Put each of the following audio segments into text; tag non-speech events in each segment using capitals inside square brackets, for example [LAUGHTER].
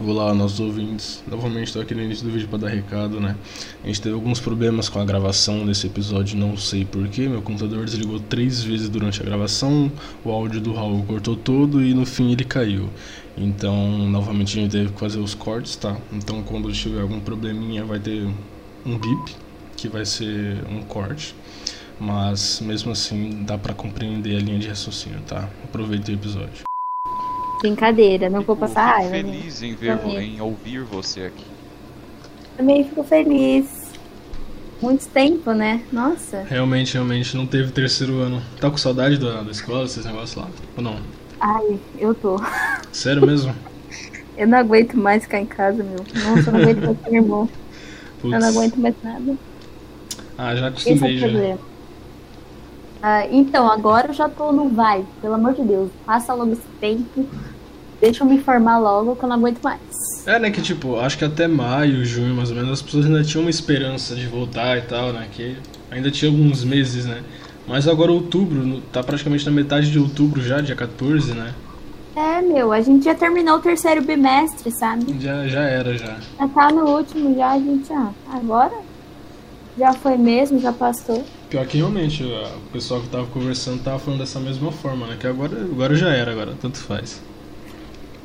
Olá, nossos ouvintes. Novamente estou aqui no início do vídeo para dar recado, né? A gente teve alguns problemas com a gravação desse episódio, não sei porquê. Meu computador desligou três vezes durante a gravação, o áudio do Raul cortou todo e no fim ele caiu. Então, novamente a gente teve que fazer os cortes, tá? Então, quando tiver algum probleminha, vai ter um bip, que vai ser um corte. Mas mesmo assim, dá para compreender a linha de raciocínio, tá? Aproveite o episódio. Brincadeira, não vou passar Fico raiva. né? feliz em ver, Também. em ouvir você aqui. Também fico feliz. Muito tempo, né? Nossa. Realmente, realmente, não teve terceiro ano. Tá com saudade da, da escola, esses negócios lá? Ou não? Ai, eu tô. Sério mesmo? [LAUGHS] Eu não aguento mais ficar em casa, meu. Nossa, eu não aguento mais ser irmão. Eu não aguento mais nada. Ah, já Esse é acostumei o já. problema. Ah, então, agora eu já tô no vai. Pelo amor de Deus. Passa logo esse tempo. Deixa eu me formar logo que eu não aguento mais. É, né, que tipo, acho que até maio, junho, mais ou menos, as pessoas ainda tinham uma esperança de voltar e tal, né, que ainda tinha alguns meses, né. Mas agora outubro, tá praticamente na metade de outubro já, dia 14, né. É, meu, a gente já terminou o terceiro bimestre, sabe? Já, já era, já. Já tá no último, já a gente, ah, agora já foi mesmo, já passou. Pior que realmente, o pessoal que tava conversando tava falando dessa mesma forma, né, que agora, agora já era, agora tanto faz.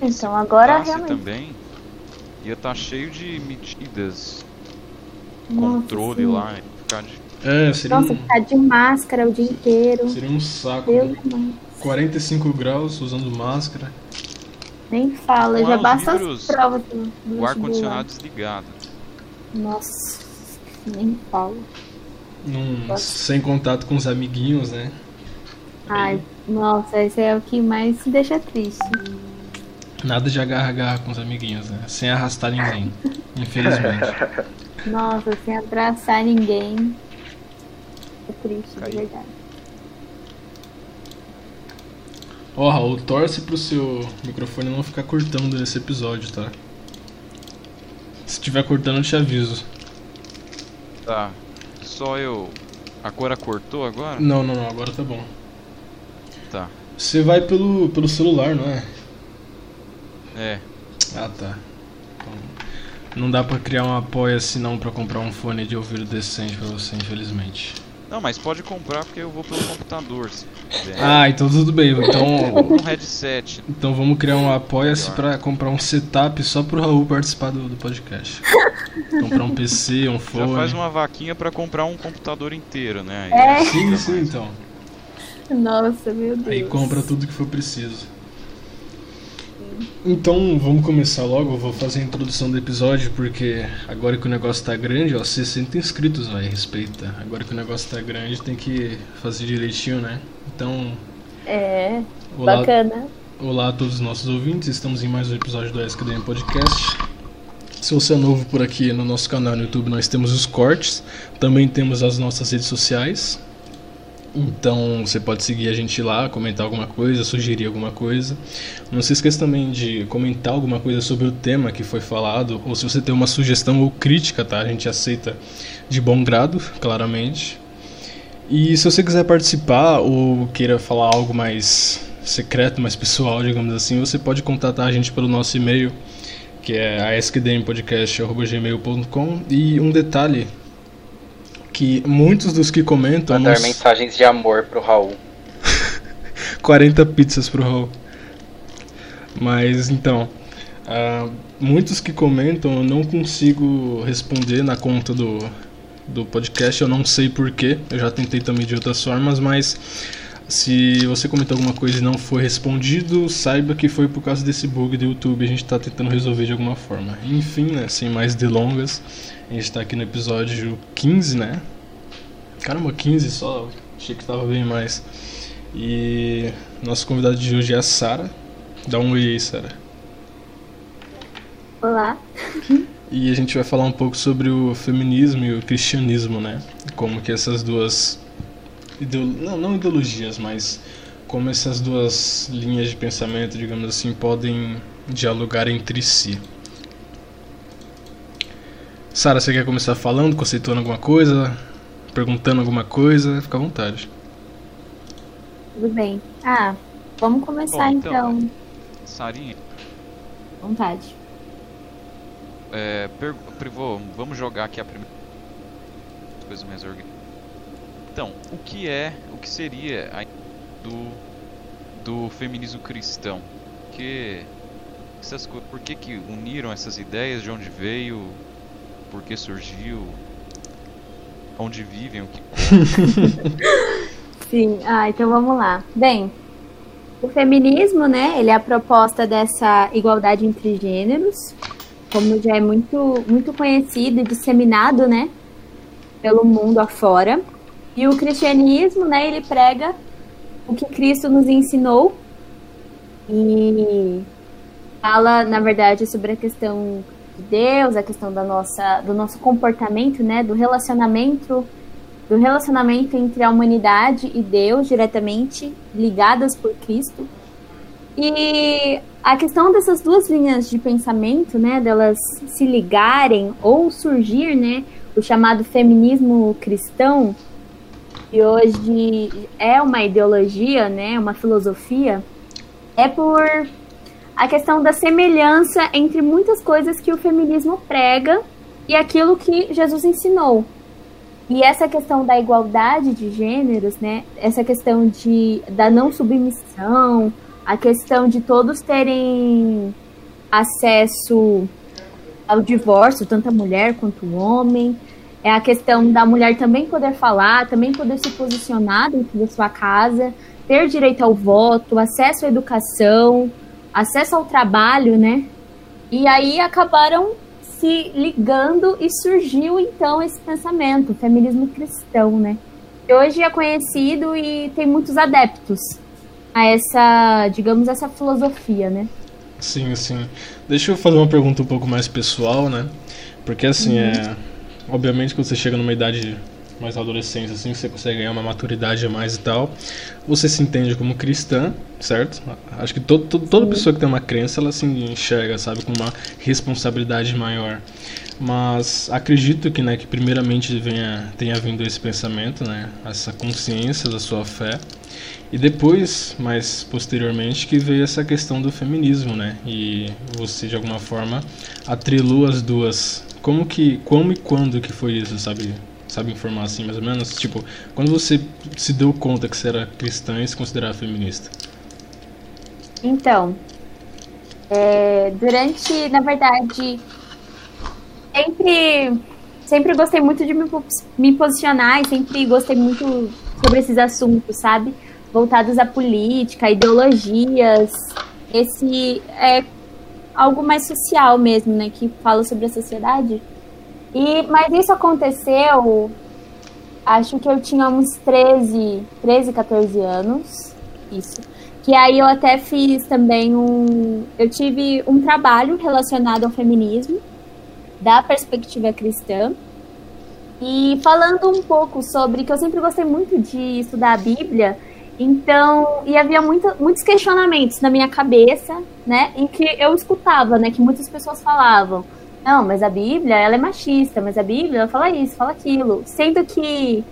Então agora realmente. também ia estar cheio de medidas, Nossa, controle sim. lá. Ficar de... É, seria, Nossa, um, ficar de máscara o dia inteiro. seria um saco. Deus né? mãe. 45 graus, usando máscara. Nem fala, Com já basta livros, as provas do, do O ar-condicionado desligado. Nossa, nem fala. Num, sem contato com os amiguinhos, né? Ai, nossa, esse é o que mais me deixa triste. Nada de agarra-agarra com os amiguinhos, né? Sem arrastar ninguém. Infelizmente. [LAUGHS] Nossa, sem abraçar ninguém. É triste, de Caiu. verdade. Ó, Raul, torce pro seu microfone não ficar cortando nesse episódio, tá? Se estiver cortando, eu te aviso. Tá. Só eu. A cora cortou agora? Não, não, não, agora tá bom. Tá. Você vai pelo, pelo celular, não é? É. Ah, tá. Então, não dá pra criar um apoia-se não pra comprar um fone de ouvido decente pra você, infelizmente. Não, mas pode comprar porque eu vou pelo computador. Se quiser. Ah, então tudo bem. Então, [LAUGHS] Um headset. então vamos criar um apoia-se pra comprar um setup só pro Raul participar do, do podcast. comprar um PC, um [LAUGHS] Já fone. faz uma vaquinha pra comprar um computador inteiro, né? Aí É. Sim, sim, então. Nossa, meu Deus. Aí compra tudo que for preciso. Então vamos começar logo, eu vou fazer a introdução do episódio, porque agora que o negócio tá grande, ó, 60 inscritos, vai, respeita. Agora que o negócio tá grande, tem que fazer direitinho, né? Então, É, olá, bacana. olá a todos os nossos ouvintes, estamos em mais um episódio do SKDM Podcast. Se você é novo por aqui no nosso canal no YouTube, nós temos os cortes, também temos as nossas redes sociais. Então você pode seguir a gente lá, comentar alguma coisa, sugerir alguma coisa. Não se esqueça também de comentar alguma coisa sobre o tema que foi falado, ou se você tem uma sugestão ou crítica, tá? A gente aceita de bom grado, claramente. E se você quiser participar ou queira falar algo mais secreto, mais pessoal, digamos assim, você pode contatar a gente pelo nosso e-mail, que é askdmpodcast.gmail.com. E um detalhe, que muitos dos que comentam... Mandar mensagens de amor pro Raul. [LAUGHS] 40 pizzas pro Raul. Mas então, ah, muitos que comentam eu não consigo responder na conta do, do podcast, eu não sei porquê. Eu já tentei também de outras formas, mas se você comentou alguma coisa e não foi respondido, saiba que foi por causa desse bug do YouTube. A gente tá tentando resolver de alguma forma. Enfim, né, sem mais delongas, a gente tá aqui no episódio 15, né? Caramba, 15 só, achei que tava bem mais. E nosso convidado de hoje é a Sara. Dá um oi aí, Sara. Olá. E a gente vai falar um pouco sobre o feminismo e o cristianismo, né? Como que essas duas. Não, não ideologias, mas como essas duas linhas de pensamento, digamos assim, podem dialogar entre si. Sara, você quer começar falando, conceituando alguma coisa, perguntando alguma coisa? Fica à vontade. Tudo bem. Ah, vamos começar Bom, então, então. Sarinha, Vontade. É, Privô, vamos jogar aqui a primeira coisa mais organizada. Então, o que é, o que seria a do do feminismo cristão? Que essas por que que uniram essas ideias, de onde veio, por que surgiu, onde vivem, o que [LAUGHS] Sim, ah, então vamos lá. Bem, o feminismo, né, ele é a proposta dessa igualdade entre gêneros, como já é muito, muito conhecido e disseminado, né, pelo mundo afora. E o cristianismo, né, ele prega o que Cristo nos ensinou e fala, na verdade, sobre a questão de Deus, a questão da nossa, do nosso comportamento, né, do relacionamento, do relacionamento entre a humanidade e Deus diretamente ligadas por Cristo. E a questão dessas duas linhas de pensamento, né, delas se ligarem ou surgir, né, o chamado feminismo cristão, que hoje é uma ideologia, né, uma filosofia, é por a questão da semelhança entre muitas coisas que o feminismo prega e aquilo que Jesus ensinou. E essa questão da igualdade de gêneros, né, essa questão de, da não submissão, a questão de todos terem acesso ao divórcio, tanto a mulher quanto o homem, é a questão da mulher também poder falar, também poder se posicionar dentro da sua casa, ter direito ao voto, acesso à educação, acesso ao trabalho, né? E aí acabaram se ligando e surgiu então esse pensamento, o feminismo cristão, né? Que hoje é conhecido e tem muitos adeptos a essa, digamos, essa filosofia, né? Sim, sim. Deixa eu fazer uma pergunta um pouco mais pessoal, né? Porque assim, uhum. é obviamente quando você chega numa idade mais adolescência, assim, você consegue ganhar uma maturidade a mais e tal. Você se entende como cristã, certo? Acho que todo, todo, toda pessoa que tem uma crença, ela se enxerga, sabe, com uma responsabilidade maior. Mas acredito que, né, que primeiramente venha, tenha vindo esse pensamento, né, essa consciência da sua fé. E depois, mais posteriormente, que veio essa questão do feminismo, né? E você de alguma forma atrelou as duas como que, como e quando que foi isso, sabe? Sabe informar assim, mais ou menos? Tipo, quando você se deu conta que você era cristã e se considerava feminista? Então, é, durante, na verdade, sempre, sempre gostei muito de me, me posicionar e sempre gostei muito sobre esses assuntos, sabe? Voltados à política, ideologias, esse é, algo mais social mesmo, né? Que fala sobre a sociedade. E, mas isso aconteceu, acho que eu tinha uns 13, 13, 14 anos. Isso. Que aí eu até fiz também um. Eu tive um trabalho relacionado ao feminismo, da perspectiva cristã. E falando um pouco sobre que eu sempre gostei muito de estudar a Bíblia, então, e havia muito, muitos questionamentos na minha cabeça, né, em que eu escutava, né, que muitas pessoas falavam, não, mas a Bíblia, ela é machista, mas a Bíblia, ela fala isso, fala aquilo, sendo que,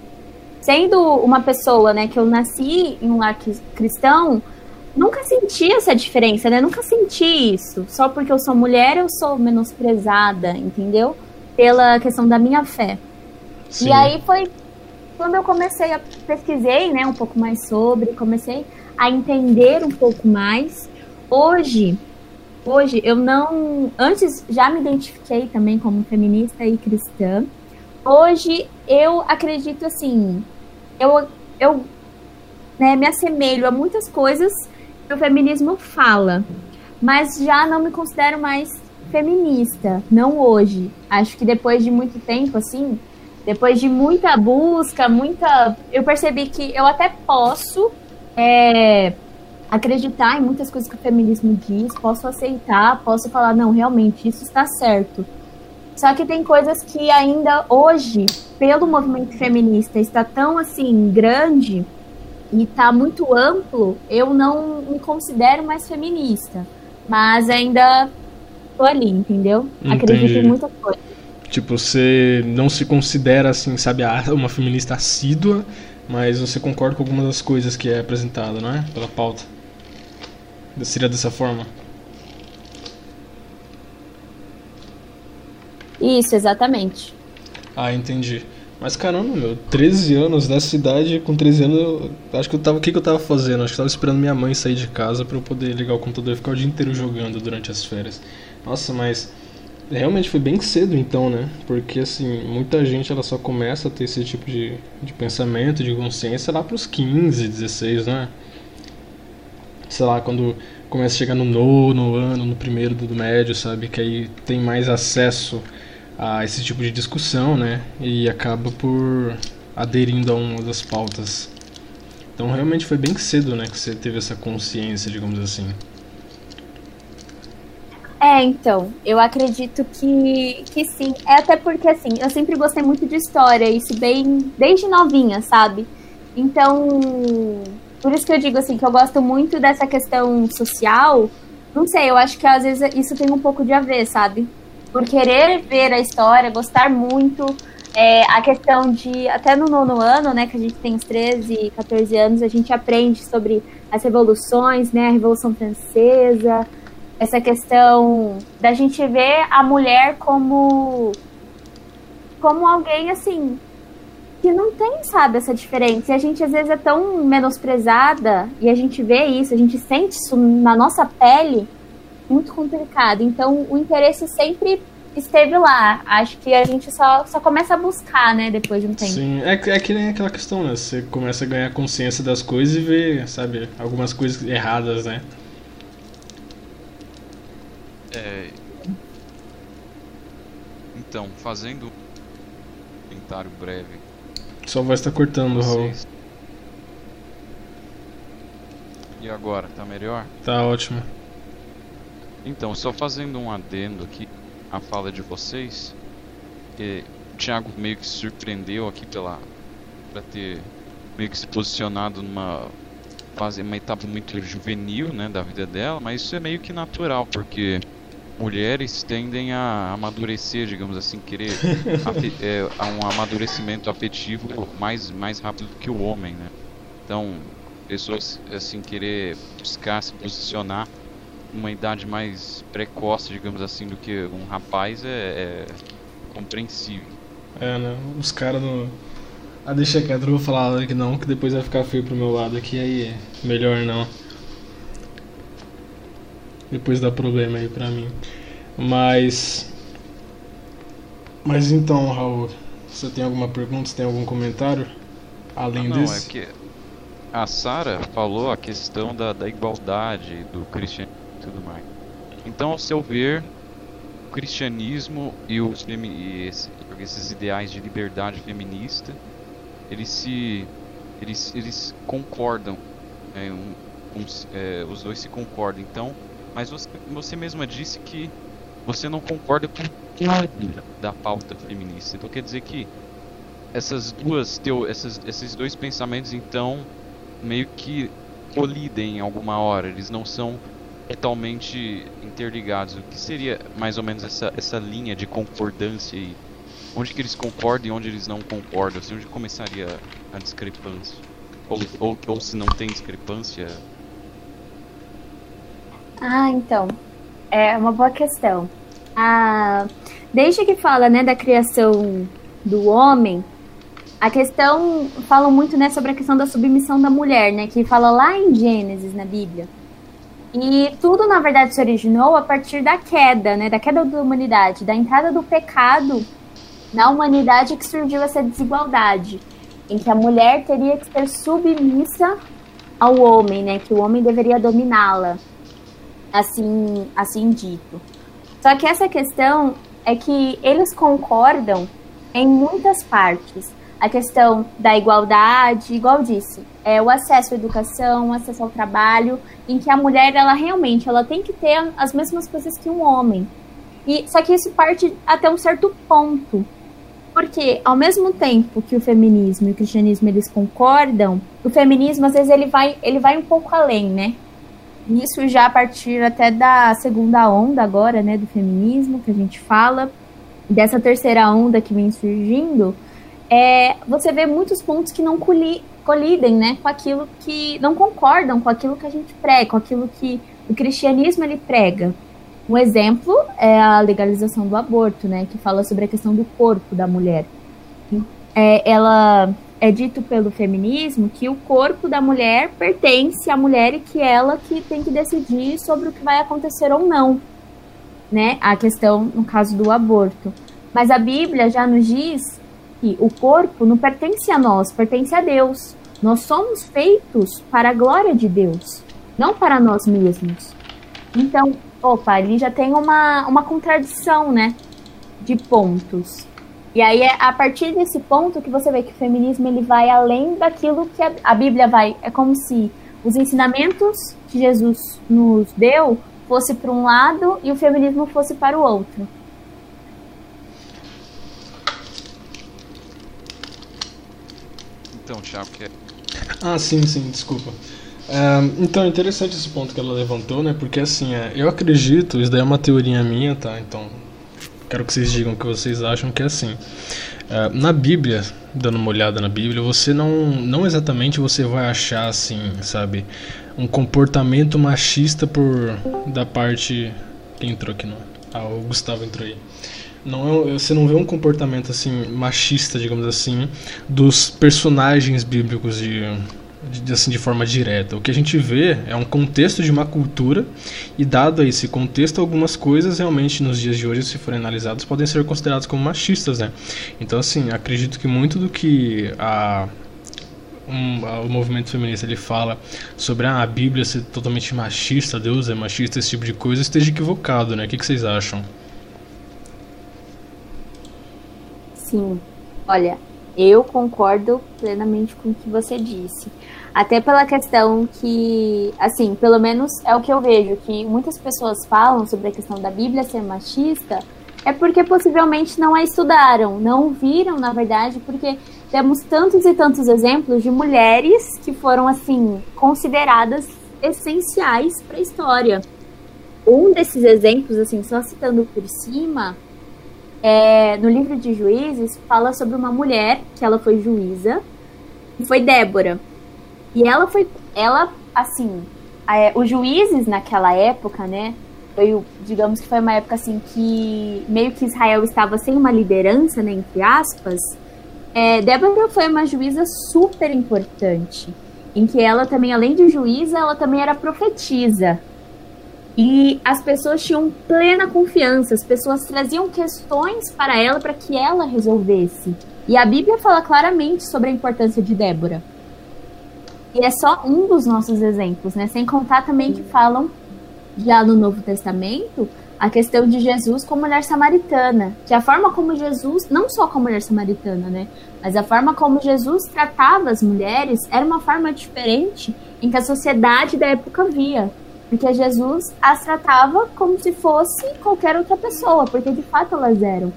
sendo uma pessoa, né, que eu nasci em um lar cristão, nunca senti essa diferença, né, nunca senti isso, só porque eu sou mulher, eu sou menosprezada, entendeu? Pela questão da minha fé. Sim. E aí foi quando eu comecei a pesquisei, né, um pouco mais sobre, comecei a entender um pouco mais. Hoje, hoje eu não, antes já me identifiquei também como feminista e cristã. Hoje eu acredito assim, eu eu né, me assemelho a muitas coisas que o feminismo fala, mas já não me considero mais feminista, não hoje. Acho que depois de muito tempo assim, depois de muita busca, muita. Eu percebi que eu até posso é, acreditar em muitas coisas que o feminismo diz, posso aceitar, posso falar, não, realmente, isso está certo. Só que tem coisas que ainda hoje, pelo movimento feminista, está tão assim grande e está muito amplo, eu não me considero mais feminista. Mas ainda tô ali, entendeu? Entendi. Acredito em muita coisa. Tipo, você não se considera assim, sabe, uma feminista assídua, mas você concorda com algumas das coisas que é apresentada, não é? Pela pauta. Seria dessa forma? Isso, exatamente. Ah, entendi. Mas caramba, meu, 13 anos nessa idade, com 13 anos, eu, acho que eu tava. O que, que eu tava fazendo? Acho que eu tava esperando minha mãe sair de casa para eu poder ligar o computador e ficar o dia inteiro jogando durante as férias. Nossa, mas realmente foi bem cedo então, né? Porque assim, muita gente ela só começa a ter esse tipo de, de pensamento, de consciência lá pros 15, 16, né? Sei lá, quando começa a chegar no nono ano, no primeiro do médio, sabe? Que aí tem mais acesso a esse tipo de discussão, né? E acaba por aderindo a uma das pautas. Então realmente foi bem cedo, né, que você teve essa consciência, digamos assim. É, então, eu acredito que, que sim. É até porque, assim, eu sempre gostei muito de história, isso bem desde novinha, sabe? Então, por isso que eu digo, assim, que eu gosto muito dessa questão social. Não sei, eu acho que às vezes isso tem um pouco de a ver, sabe? por querer ver a história, gostar muito. É, a questão de, até no nono ano, né, que a gente tem os 13, 14 anos, a gente aprende sobre as revoluções, né, a Revolução Francesa, essa questão da gente ver a mulher como como alguém assim que não tem, sabe, essa diferença. E a gente às vezes é tão menosprezada e a gente vê isso, a gente sente isso na nossa pele muito complicado. Então, o interesse sempre esteve lá. Acho que a gente só, só começa a buscar, né, depois de um tempo. Sim, é, é que nem aquela questão, né? Você começa a ganhar consciência das coisas e ver, sabe, algumas coisas erradas, né? É... Então, fazendo um comentário breve. Sua voz tá cortando, Raul. E agora, tá melhor? Tá ótimo. Então, só fazendo um adendo aqui à fala de vocês, o Thiago meio que se surpreendeu aqui pela para ter meio que se posicionado numa fase, uma etapa muito juvenil, né, da vida dela, mas isso é meio que natural, porque mulheres tendem a amadurecer, digamos assim, querer [LAUGHS] é, a um amadurecimento afetivo mais mais rápido que o homem, né? Então, pessoas assim querer buscar se posicionar uma idade mais precoce, digamos assim, do que um rapaz é, é compreensível. É, né? Os caras não. Ah, deixa quieto, não vou falar que não, que depois vai ficar feio pro meu lado aqui, aí melhor não. Depois dá problema aí pra mim. Mas. Mas então, Raul, você tem alguma pergunta? Você tem algum comentário? Além ah, não, desse? É que a Sara falou a questão da, da igualdade do cristianismo tudo mais. Então, ao seu ver, o cristianismo e, os e esse, esses ideais de liberdade feminista, eles se eles, eles concordam, né, um, um, é, os dois se concordam. Então, mas você, você mesma disse que você não concorda com nada da pauta feminista. Então quer dizer que essas duas teo, essas, esses dois pensamentos então meio que colidem em alguma hora. Eles não são totalmente interligados. O que seria mais ou menos essa, essa linha de concordância aí? Onde que eles concordam e onde eles não concordam? Assim, onde começaria a discrepância? Ou, ou, ou se não tem discrepância? Ah, então. É uma boa questão. Ah, desde que fala né, da criação do homem, a questão fala muito né, sobre a questão da submissão da mulher, né? Que fala lá em Gênesis na Bíblia. E tudo, na verdade, se originou a partir da queda, né? Da queda da humanidade, da entrada do pecado na humanidade que surgiu essa desigualdade, em que a mulher teria que ser submissa ao homem, né? Que o homem deveria dominá-la, assim, assim dito. Só que essa questão é que eles concordam em muitas partes a questão da igualdade, igual disse, é o acesso à educação, o acesso ao trabalho, em que a mulher ela realmente ela tem que ter as mesmas coisas que um homem. E só que isso parte até um certo ponto. Porque ao mesmo tempo que o feminismo e o cristianismo eles concordam, o feminismo às vezes ele vai ele vai um pouco além, né? Isso já a partir até da segunda onda agora, né, do feminismo que a gente fala, dessa terceira onda que vem surgindo, é, você vê muitos pontos que não coli, colidem né, com aquilo que não concordam com aquilo que a gente prega, com aquilo que o cristianismo ele prega. Um exemplo é a legalização do aborto, né, que fala sobre a questão do corpo da mulher. É, ela é dito pelo feminismo que o corpo da mulher pertence à mulher e que ela que tem que decidir sobre o que vai acontecer ou não, né? A questão no caso do aborto. Mas a Bíblia já nos diz que o corpo não pertence a nós, pertence a Deus. Nós somos feitos para a glória de Deus, não para nós mesmos. Então, opa, ali já tem uma, uma contradição, né? De pontos. E aí é a partir desse ponto que você vê que o feminismo ele vai além daquilo que a, a Bíblia vai. É como se os ensinamentos que Jesus nos deu fosse para um lado e o feminismo fosse para o outro. Então, Thiago, que é... Ah, sim, sim, desculpa. É, então, é interessante esse ponto que ela levantou, né? Porque assim, é, eu acredito, isso daí é uma teoria minha, tá? Então, quero que vocês digam o que vocês acham que é assim. É, na Bíblia, dando uma olhada na Bíblia, você não, não exatamente você vai achar assim, sabe, um comportamento machista por da parte quem entrou aqui não? Ah, o Gustavo entrou aí. Não é, você não vê um comportamento assim machista, digamos assim, dos personagens bíblicos de de, assim, de forma direta. O que a gente vê é um contexto de uma cultura e dado esse contexto, algumas coisas realmente nos dias de hoje, se forem analisadas, podem ser consideradas como machistas, né? Então, assim, acredito que muito do que a um, o movimento feminista ele fala sobre ah, a Bíblia ser totalmente machista, Deus é machista, esse tipo de coisa, esteja equivocado, né? O que, que vocês acham? Sim. Olha, eu concordo plenamente com o que você disse. Até pela questão que, assim, pelo menos é o que eu vejo, que muitas pessoas falam sobre a questão da Bíblia ser machista, é porque possivelmente não a estudaram, não viram, na verdade, porque temos tantos e tantos exemplos de mulheres que foram, assim, consideradas essenciais para a história. Um desses exemplos, assim, só citando por cima, é, no livro de Juízes, fala sobre uma mulher que ela foi juíza, e foi Débora. E ela foi, ela, assim, é, os juízes naquela época, né? Foi, digamos que foi uma época assim que meio que Israel estava sem uma liderança, né, entre aspas. É, Débora foi uma juíza super importante, em que ela também, além de juíza, ela também era profetisa. E as pessoas tinham plena confiança, as pessoas traziam questões para ela para que ela resolvesse. E a Bíblia fala claramente sobre a importância de Débora. E é só um dos nossos exemplos, né? Sem contar também que falam já no Novo Testamento a questão de Jesus com mulher samaritana, que a forma como Jesus, não só com mulher samaritana, né, mas a forma como Jesus tratava as mulheres era uma forma diferente em que a sociedade da época via, porque Jesus as tratava como se fosse qualquer outra pessoa, porque de fato elas eram,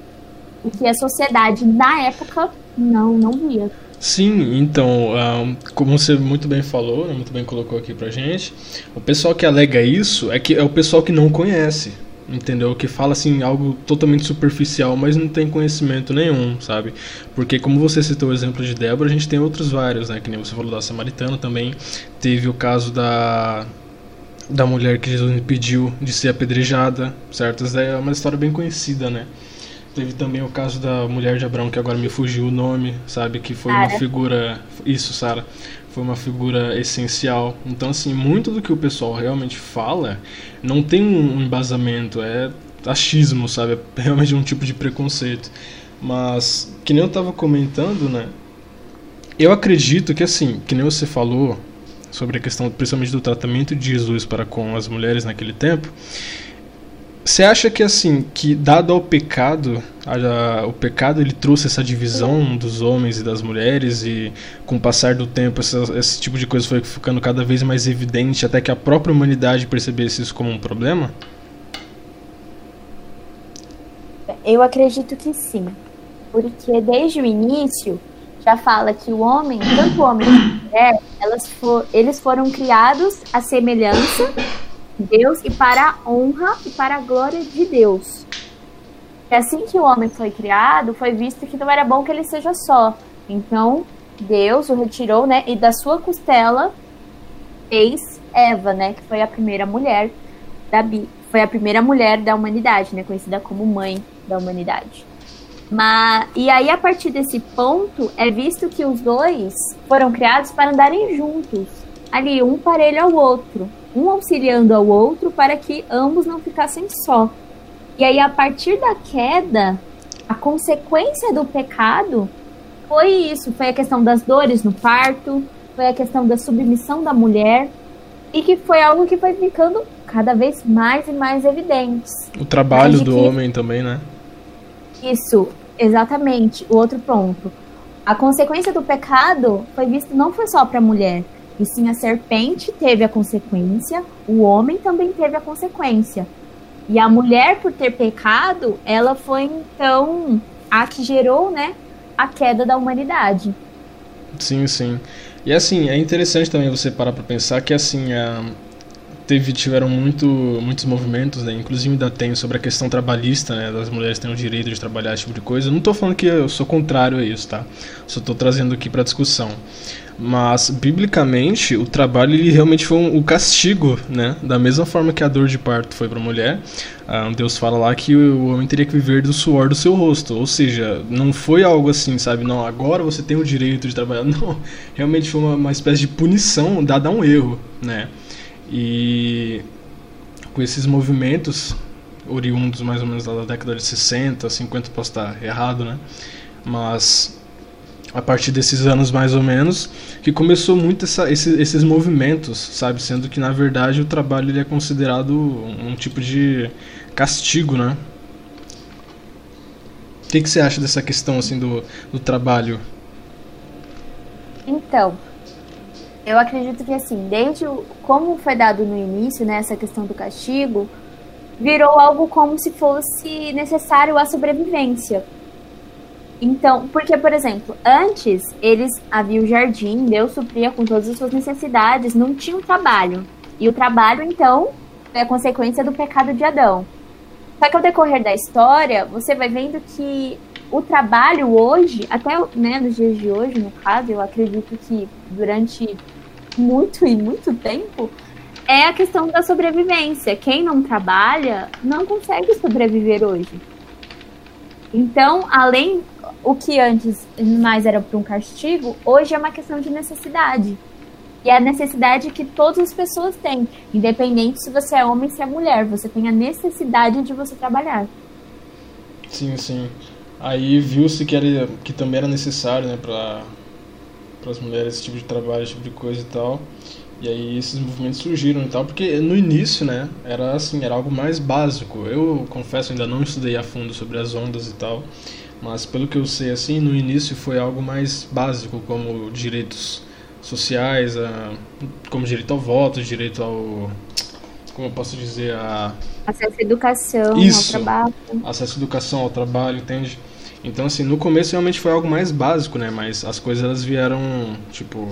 o que a sociedade na época não não via. Sim, então, um, como você muito bem falou, né, muito bem colocou aqui pra gente, o pessoal que alega isso é que é o pessoal que não conhece, entendeu? Que fala assim algo totalmente superficial, mas não tem conhecimento nenhum, sabe? Porque como você citou o exemplo de Débora, a gente tem outros vários, né? Que nem você falou da Samaritana também, teve o caso da da mulher que Jesus impediu de ser apedrejada, certo? Essa é uma história bem conhecida, né? Teve também o caso da mulher de Abraão, que agora me fugiu o nome, sabe? Que foi uma figura. Isso, Sara. Foi uma figura essencial. Então, assim, muito do que o pessoal realmente fala não tem um embasamento, é achismo, sabe? É realmente um tipo de preconceito. Mas, que nem eu tava comentando, né? Eu acredito que, assim, que nem você falou sobre a questão, principalmente do tratamento de Jesus para com as mulheres naquele tempo você acha que assim, que dado ao pecado, a, o pecado ele trouxe essa divisão dos homens e das mulheres e com o passar do tempo essa, esse tipo de coisa foi ficando cada vez mais evidente até que a própria humanidade percebesse isso como um problema? Eu acredito que sim, porque desde o início já fala que o homem, tanto o homem quanto a mulher, elas for, eles foram criados à semelhança Deus e para a honra e para a glória de Deus. E assim que o homem foi criado, foi visto que não era bom que ele seja só. Então, Deus o retirou, né? E da sua costela fez Eva, né? Que foi a primeira mulher da foi a primeira mulher da humanidade, né, conhecida como mãe da humanidade. Mas, e aí, a partir desse ponto, é visto que os dois foram criados para andarem juntos, ali, um parelho ao outro, um auxiliando ao outro para que ambos não ficassem só. E aí, a partir da queda, a consequência do pecado foi isso: foi a questão das dores no parto, foi a questão da submissão da mulher, e que foi algo que foi ficando cada vez mais e mais evidente. O trabalho do que... homem também, né? Isso, exatamente. O outro ponto. A consequência do pecado foi visto não foi só para a mulher, e sim a serpente teve a consequência, o homem também teve a consequência. E a mulher, por ter pecado, ela foi então a que gerou, né, a queda da humanidade. Sim, sim. E assim, é interessante também você parar para pensar que assim, a, teve, tiveram muito, muitos movimentos, né? inclusive ainda tem sobre a questão trabalhista, né? das mulheres terem o direito de trabalhar, esse tipo de coisa. Eu não estou falando que eu sou contrário a isso, tá? Só estou trazendo aqui para discussão. Mas, biblicamente, o trabalho ele realmente foi um, o castigo, né? Da mesma forma que a dor de parto foi para a mulher, ah, Deus fala lá que o homem teria que viver do suor do seu rosto. Ou seja, não foi algo assim, sabe? Não, agora você tem o direito de trabalhar. [LAUGHS] Não, realmente foi uma, uma espécie de punição dada a um erro, né? E com esses movimentos oriundos mais ou menos da década de 60, 50, posso estar errado, né? Mas a partir desses anos mais ou menos que começou muito essa, esse, esses movimentos, sabe? Sendo que na verdade o trabalho ele é considerado um tipo de castigo, né? O que, que você acha dessa questão assim do, do trabalho? Então, eu acredito que assim, desde o, como foi dado no início, né, essa questão do castigo, virou algo como se fosse necessário a sobrevivência. Então, porque, por exemplo, antes eles havia o jardim, Deus supria com todas as suas necessidades, não tinha um trabalho. E o trabalho, então, é consequência do pecado de Adão. Só que ao decorrer da história, você vai vendo que o trabalho hoje, até né, nos dias de hoje, no caso, eu acredito que durante muito e muito tempo, é a questão da sobrevivência. Quem não trabalha não consegue sobreviver hoje. Então, além o que antes mais era para um castigo, hoje é uma questão de necessidade. E é a necessidade que todas as pessoas têm, independente se você é homem se é mulher, você tem a necessidade de você trabalhar. Sim, sim. Aí viu-se que, era, que também era necessário, né, para as mulheres esse tipo de trabalho, esse tipo de coisa e tal. E aí esses movimentos surgiram e tal, porque no início, né, era assim, era algo mais básico. Eu confesso, ainda não estudei a fundo sobre as ondas e tal, mas pelo que eu sei, assim, no início foi algo mais básico, como direitos sociais, a, como direito ao voto, direito ao como eu posso dizer, a acesso à educação, Isso, ao trabalho. Acesso à educação, ao trabalho, entende? Então, assim, no começo realmente foi algo mais básico, né? Mas as coisas elas vieram, tipo.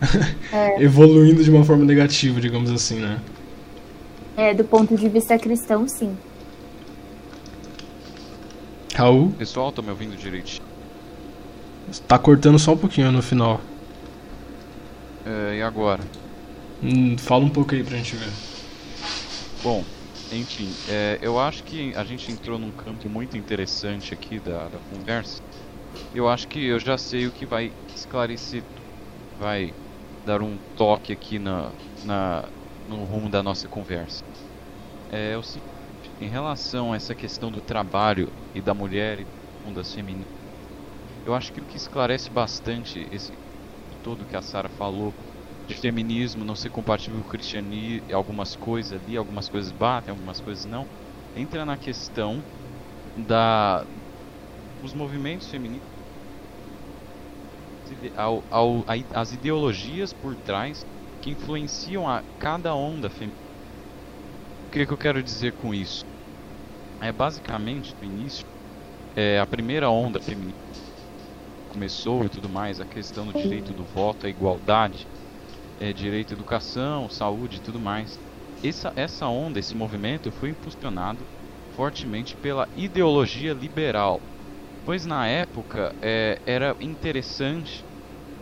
[LAUGHS] É. evoluindo de uma forma negativa, digamos assim, né? É, do ponto de vista cristão, sim. Raul? Pessoal, tá me ouvindo direito? Tá cortando só um pouquinho no final. É, e agora? Hum, fala um pouco aí pra gente ver. Bom, enfim, é, eu acho que a gente entrou num campo muito interessante aqui da, da conversa. Eu acho que eu já sei o que vai esclarecer, vai dar um toque aqui na, na, no rumo da nossa conversa. É o seguinte, em relação a essa questão do trabalho e da mulher e das femininas, eu acho que o que esclarece bastante esse todo que a Sara falou de feminismo não ser compatível com o cristianismo, algumas coisas ali, algumas coisas batem, algumas coisas não, entra na questão da os movimentos feministas ao, ao, a, as ideologias por trás que influenciam a cada onda feminina. O que, é que eu quero dizer com isso? É basicamente no início, é, a primeira onda feminina começou e tudo mais, a questão do direito do voto, a igualdade, é, direito à educação, saúde e tudo mais. Essa, essa onda, esse movimento foi impulsionado fortemente pela ideologia liberal, pois na época é, era interessante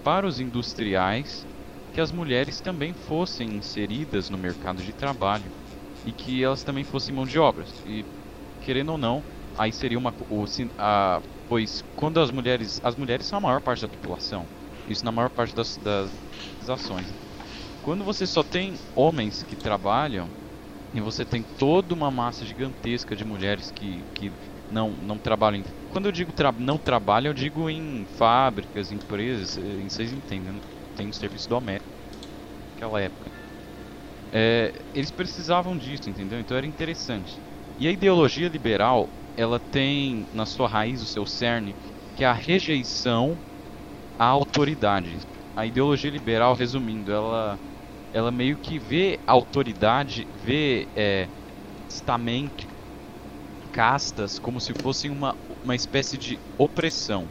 para os industriais que as mulheres também fossem inseridas no mercado de trabalho. e que elas também fossem mão de obras. E querendo ou não, aí seria uma o, a, pois quando as mulheres as mulheres são a maior parte da população, isso na maior parte das, das ações. Quando você só tem homens que trabalham e você tem toda uma massa gigantesca de mulheres que, que não, não trabalham. Quando eu digo tra não trabalham, eu digo em fábricas, empresas, em, vocês entendem, tem um serviço doméstico naquela época. É, eles precisavam disso, entendeu? Então era interessante. E a ideologia liberal, ela tem na sua raiz, o seu cerne, que é a rejeição à autoridade. A ideologia liberal, resumindo, ela, ela meio que vê autoridade, vê é, estamento, castas como se fossem uma, uma espécie de opressão.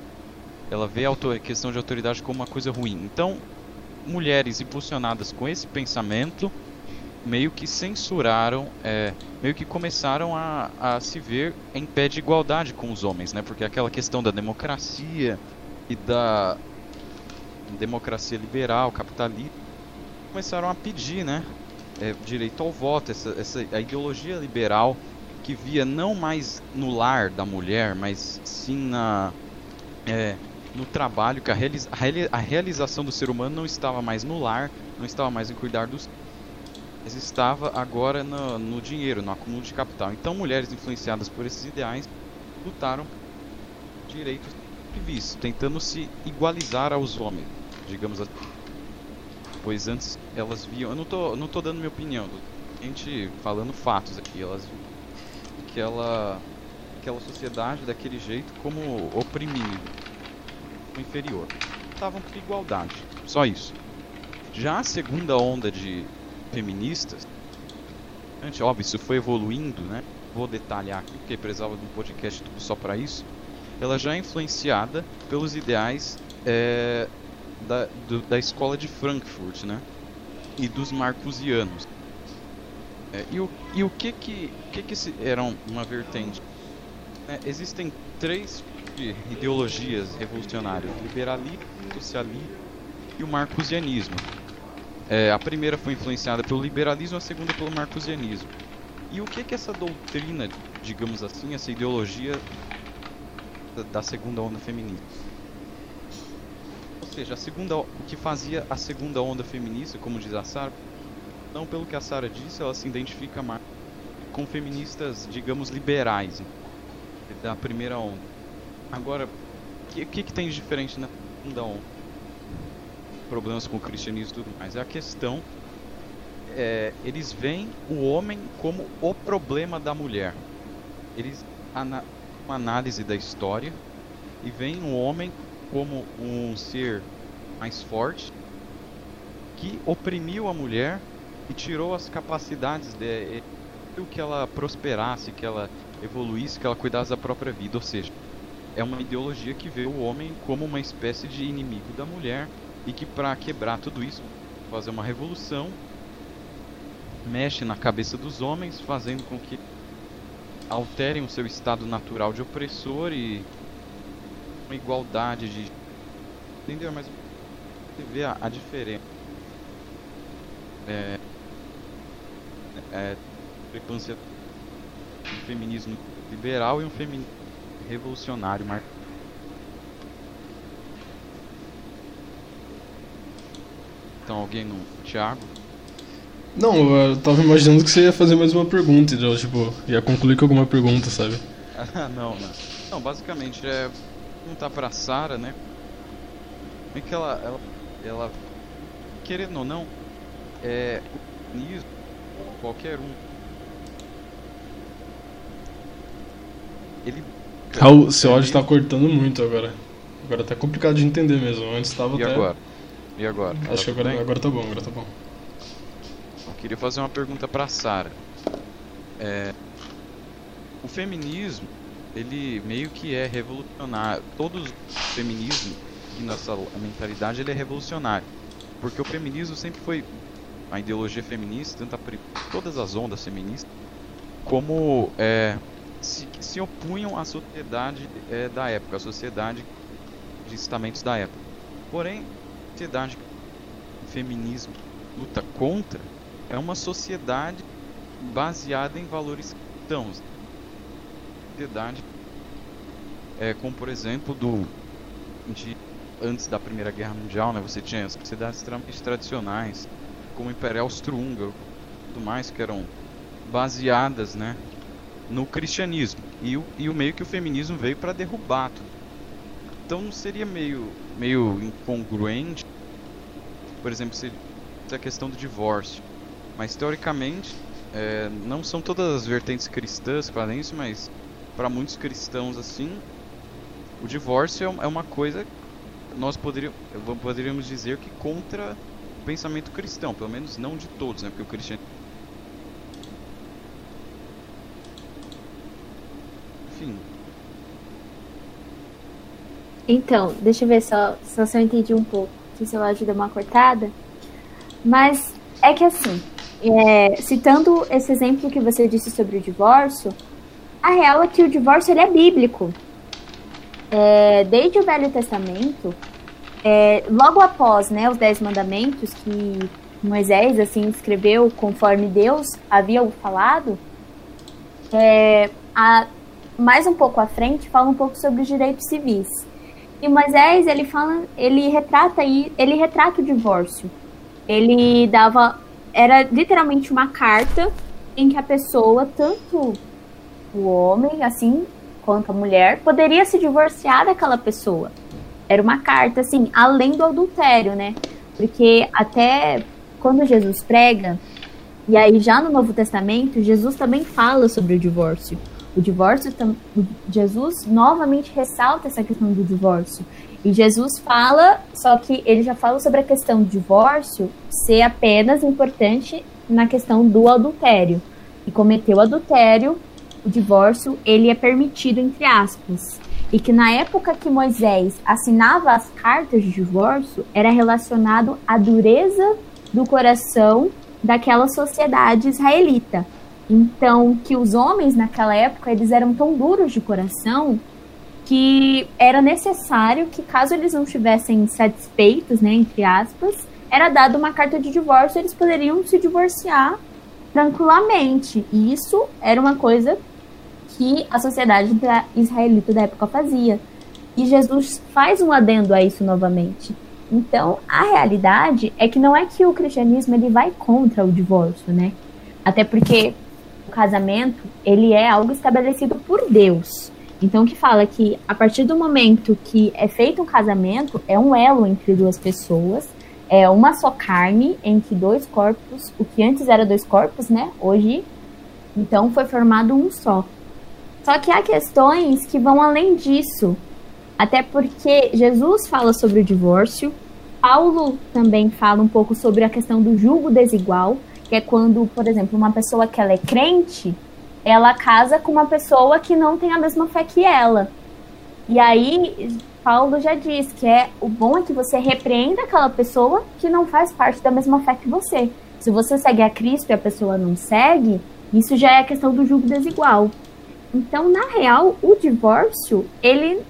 Ela vê a questão de autoridade como uma coisa ruim. Então, mulheres impulsionadas com esse pensamento meio que censuraram, é, meio que começaram a, a se ver em pé de igualdade com os homens, né? Porque aquela questão da democracia e da democracia liberal, capitalista, começaram a pedir, né? É, direito ao voto, essa, essa a ideologia liberal que via não mais no lar da mulher, mas sim na é, no trabalho, que a, realiza a, realização do ser humano não estava mais no lar, não estava mais em cuidar dos mas estava agora no, no dinheiro, no acúmulo de capital. Então, mulheres influenciadas por esses ideais lutaram por direitos previstos, tentando se igualizar aos homens, digamos assim. Pois antes elas viam, eu não tô, não tô dando minha opinião, a gente falando fatos aqui, elas viam aquela aquela sociedade daquele jeito como oprimido, inferior. Estavam por igualdade, só isso. Já a segunda onda de feministas, antes, óbvio, isso foi evoluindo, né? Vou detalhar aqui, porque precisava de um podcast só para isso. Ela já é influenciada pelos ideais é, da, do, da escola de Frankfurt, né? E dos marcusianos. É, e, o, e o que que, que, que se, era uma vertente? É, existem três ideologias revolucionárias: liberalismo, socialismo e o marcusianismo. É, a primeira foi influenciada pelo liberalismo, a segunda pelo marcusianismo. E o que que essa doutrina, digamos assim, essa ideologia da, da segunda onda feminista? Seja, a segunda, o que fazia a segunda onda feminista, como diz a Sara, não pelo que a Sara disse, ela se identifica mais com feministas, digamos, liberais da primeira onda. Agora, o que, que, que tem de diferente na segunda onda? problemas com o cristianismo e tudo mais. É a questão. É, eles veem o homem como o problema da mulher. Eles ana uma análise da história e veem o homem como um ser mais forte que oprimiu a mulher e tirou as capacidades de que ela prosperasse, que ela evoluísse, que ela cuidasse da própria vida. Ou seja, é uma ideologia que vê o homem como uma espécie de inimigo da mulher e que para quebrar tudo isso, fazer uma revolução, mexe na cabeça dos homens, fazendo com que alterem o seu estado natural de opressor e uma igualdade de entendeu? Mas você vê a, a diferença é, é um feminismo liberal e um feminismo revolucionário marcado Então alguém no. Thiago? Não, eu tava imaginando que você ia fazer mais uma pergunta, então, tipo, ia concluir com alguma pergunta, sabe? [LAUGHS] Não, não. Não, basicamente é perguntar pra Sara, né? Como é que ela, ela, ela, querendo ou não, é nisso, qualquer um. Ele. Raul, seu áudio tá cortando muito agora. Agora tá complicado de entender mesmo. Antes tava e até. agora? E agora? Acho que agora, agora tá bom, agora tá bom. Eu queria fazer uma pergunta pra Sara. É, o feminismo, ele meio que é revolucionário. Todo o feminismo, e nossa mentalidade, ele é revolucionário. Porque o feminismo sempre foi a ideologia feminista, tanto a, todas as ondas feministas, como é, se, se, opunham à sociedade é, da época, à sociedade de estamentos da época. Porém, sociedade que o feminismo luta contra é uma sociedade baseada em valores cristãos. Sociedade, é, como por exemplo do de, antes da Primeira Guerra Mundial, né, você tinha as sociedades extremamente tradicionais, como o Império Austro-Húngaro, tudo mais que eram baseadas, né, no cristianismo e o, e o meio que o feminismo veio para derrubar tudo. Então não seria meio meio incongruente, por exemplo, se a questão do divórcio, mas teoricamente é, não são todas as vertentes cristãs que fazem isso, mas para muitos cristãos assim, o divórcio é, é uma coisa nós poderíamos, poderíamos dizer que contra o pensamento cristão, pelo menos não de todos, né? Porque o cristianismo Enfim. Então, deixa eu ver só, só se eu entendi um pouco, se eu ajuda uma cortada. Mas é que assim, é, citando esse exemplo que você disse sobre o divórcio, a real é que o divórcio ele é bíblico. É, desde o Velho Testamento, é, logo após né, os Dez Mandamentos que Moisés assim escreveu conforme Deus havia falado, é, a, mais um pouco à frente fala um pouco sobre os direitos civis. E Moisés ele fala, ele retrata aí, ele retrata o divórcio. Ele dava era literalmente uma carta em que a pessoa, tanto o homem, assim, quanto a mulher, poderia se divorciar daquela pessoa. Era uma carta, assim, além do adultério, né? Porque até quando Jesus prega, e aí já no Novo Testamento, Jesus também fala sobre o divórcio. O divórcio, Jesus novamente ressalta essa questão do divórcio. E Jesus fala, só que ele já fala sobre a questão do divórcio ser apenas importante na questão do adultério. E cometeu adultério, o divórcio, ele é permitido, entre aspas. E que na época que Moisés assinava as cartas de divórcio, era relacionado à dureza do coração daquela sociedade israelita. Então, que os homens naquela época, eles eram tão duros de coração que era necessário que, caso eles não estivessem satisfeitos, né, entre aspas, era dada uma carta de divórcio, eles poderiam se divorciar tranquilamente. E isso era uma coisa que a sociedade israelita da época fazia. E Jesus faz um adendo a isso novamente. Então, a realidade é que não é que o cristianismo ele vai contra o divórcio, né? Até porque o casamento, ele é algo estabelecido por Deus. Então, que fala que a partir do momento que é feito um casamento, é um elo entre duas pessoas, é uma só carne entre dois corpos, o que antes era dois corpos, né? Hoje, então, foi formado um só. Só que há questões que vão além disso, até porque Jesus fala sobre o divórcio, Paulo também fala um pouco sobre a questão do julgo desigual, que é quando, por exemplo, uma pessoa que ela é crente, ela casa com uma pessoa que não tem a mesma fé que ela. E aí, Paulo já diz que é o bom é que você repreenda aquela pessoa que não faz parte da mesma fé que você. Se você segue a Cristo e a pessoa não segue, isso já é a questão do julgo desigual. Então, na real, o divórcio, ele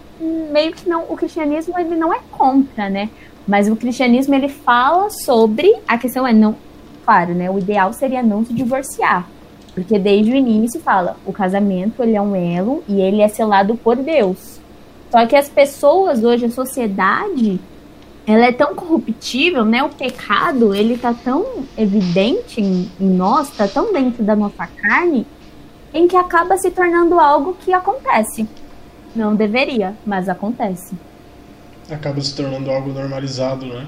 meio que não, o cristianismo ele não é contra, né? Mas o cristianismo ele fala sobre a questão é não, claro, né? O ideal seria não se divorciar. Porque desde o início fala, o casamento ele é um elo e ele é selado por Deus. Só que as pessoas hoje, a sociedade, ela é tão corruptível, né? O pecado, ele tá tão evidente em, em nós, tá tão dentro da nossa carne, em que acaba se tornando algo que acontece. Não deveria, mas acontece. Acaba se tornando algo normalizado, né?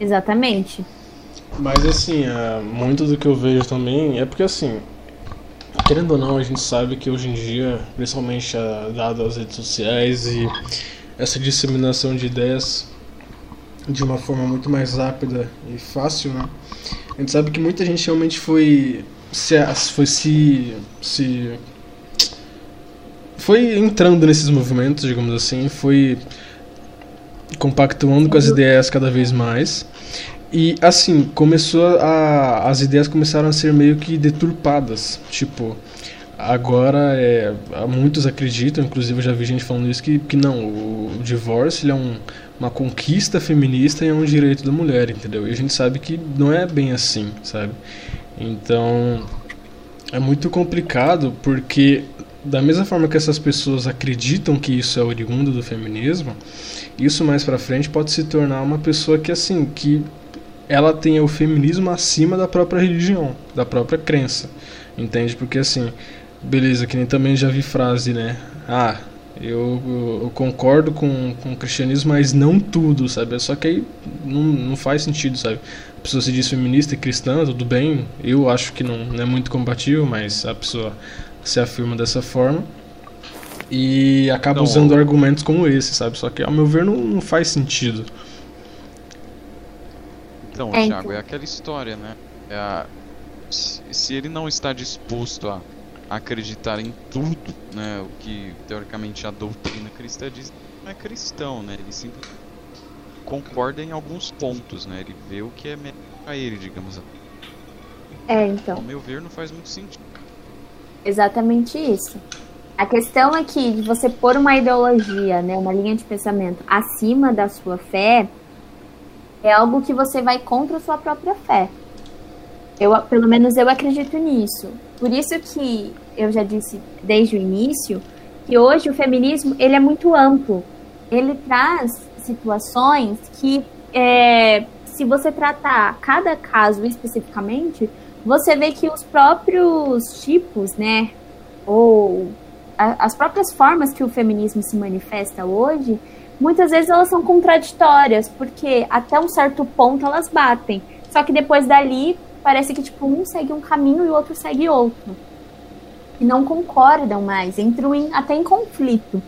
Exatamente. Mas assim, é, muito do que eu vejo também é porque assim, querendo ou não, a gente sabe que hoje em dia, principalmente é, dado as redes sociais e essa disseminação de ideias de uma forma muito mais rápida e fácil, né? A gente sabe que muita gente realmente foi se foi se se foi entrando nesses movimentos, digamos assim, foi compactuando com as ideias cada vez mais e assim, começou a. As ideias começaram a ser meio que deturpadas. Tipo, agora é, muitos acreditam, inclusive eu já vi gente falando isso, que, que não, o, o divórcio é um, uma conquista feminista e é um direito da mulher, entendeu? E a gente sabe que não é bem assim, sabe? Então, é muito complicado porque da mesma forma que essas pessoas acreditam que isso é oriundo do feminismo, isso mais para frente pode se tornar uma pessoa que assim, que ela tenha o feminismo acima da própria religião, da própria crença. Entende? Porque assim, beleza, que nem também já vi frase, né? Ah, eu, eu, eu, concordo com, com o cristianismo, mas não tudo, sabe? Só que aí não, não faz sentido, sabe? A pessoa se diz feminista e cristã, tudo bem. Eu acho que não, não é muito compatível, mas a pessoa se afirma dessa forma e acaba não, usando argumentos como esse, sabe? Só que, ao meu ver, não, não faz sentido. Então, é, Thiago, é aquela história, né? É a... se, se ele não está disposto a acreditar em tudo, né, o que teoricamente a doutrina cristã diz, não é cristão, né? Ele simplesmente concorda em alguns pontos, né? Ele vê o que é melhor para ele, digamos assim. É, então. Ao meu ver, não faz muito sentido. Exatamente isso. A questão é que de você pôr uma ideologia, né, uma linha de pensamento acima da sua fé, é algo que você vai contra a sua própria fé. Eu, pelo menos eu acredito nisso. Por isso que eu já disse desde o início que hoje o feminismo ele é muito amplo. Ele traz situações que, é, se você tratar cada caso especificamente, você vê que os próprios tipos, né, ou a, as próprias formas que o feminismo se manifesta hoje, muitas vezes elas são contraditórias, porque até um certo ponto elas batem. Só que depois dali parece que tipo um segue um caminho e o outro segue outro. E não concordam mais, entram em, até em conflito.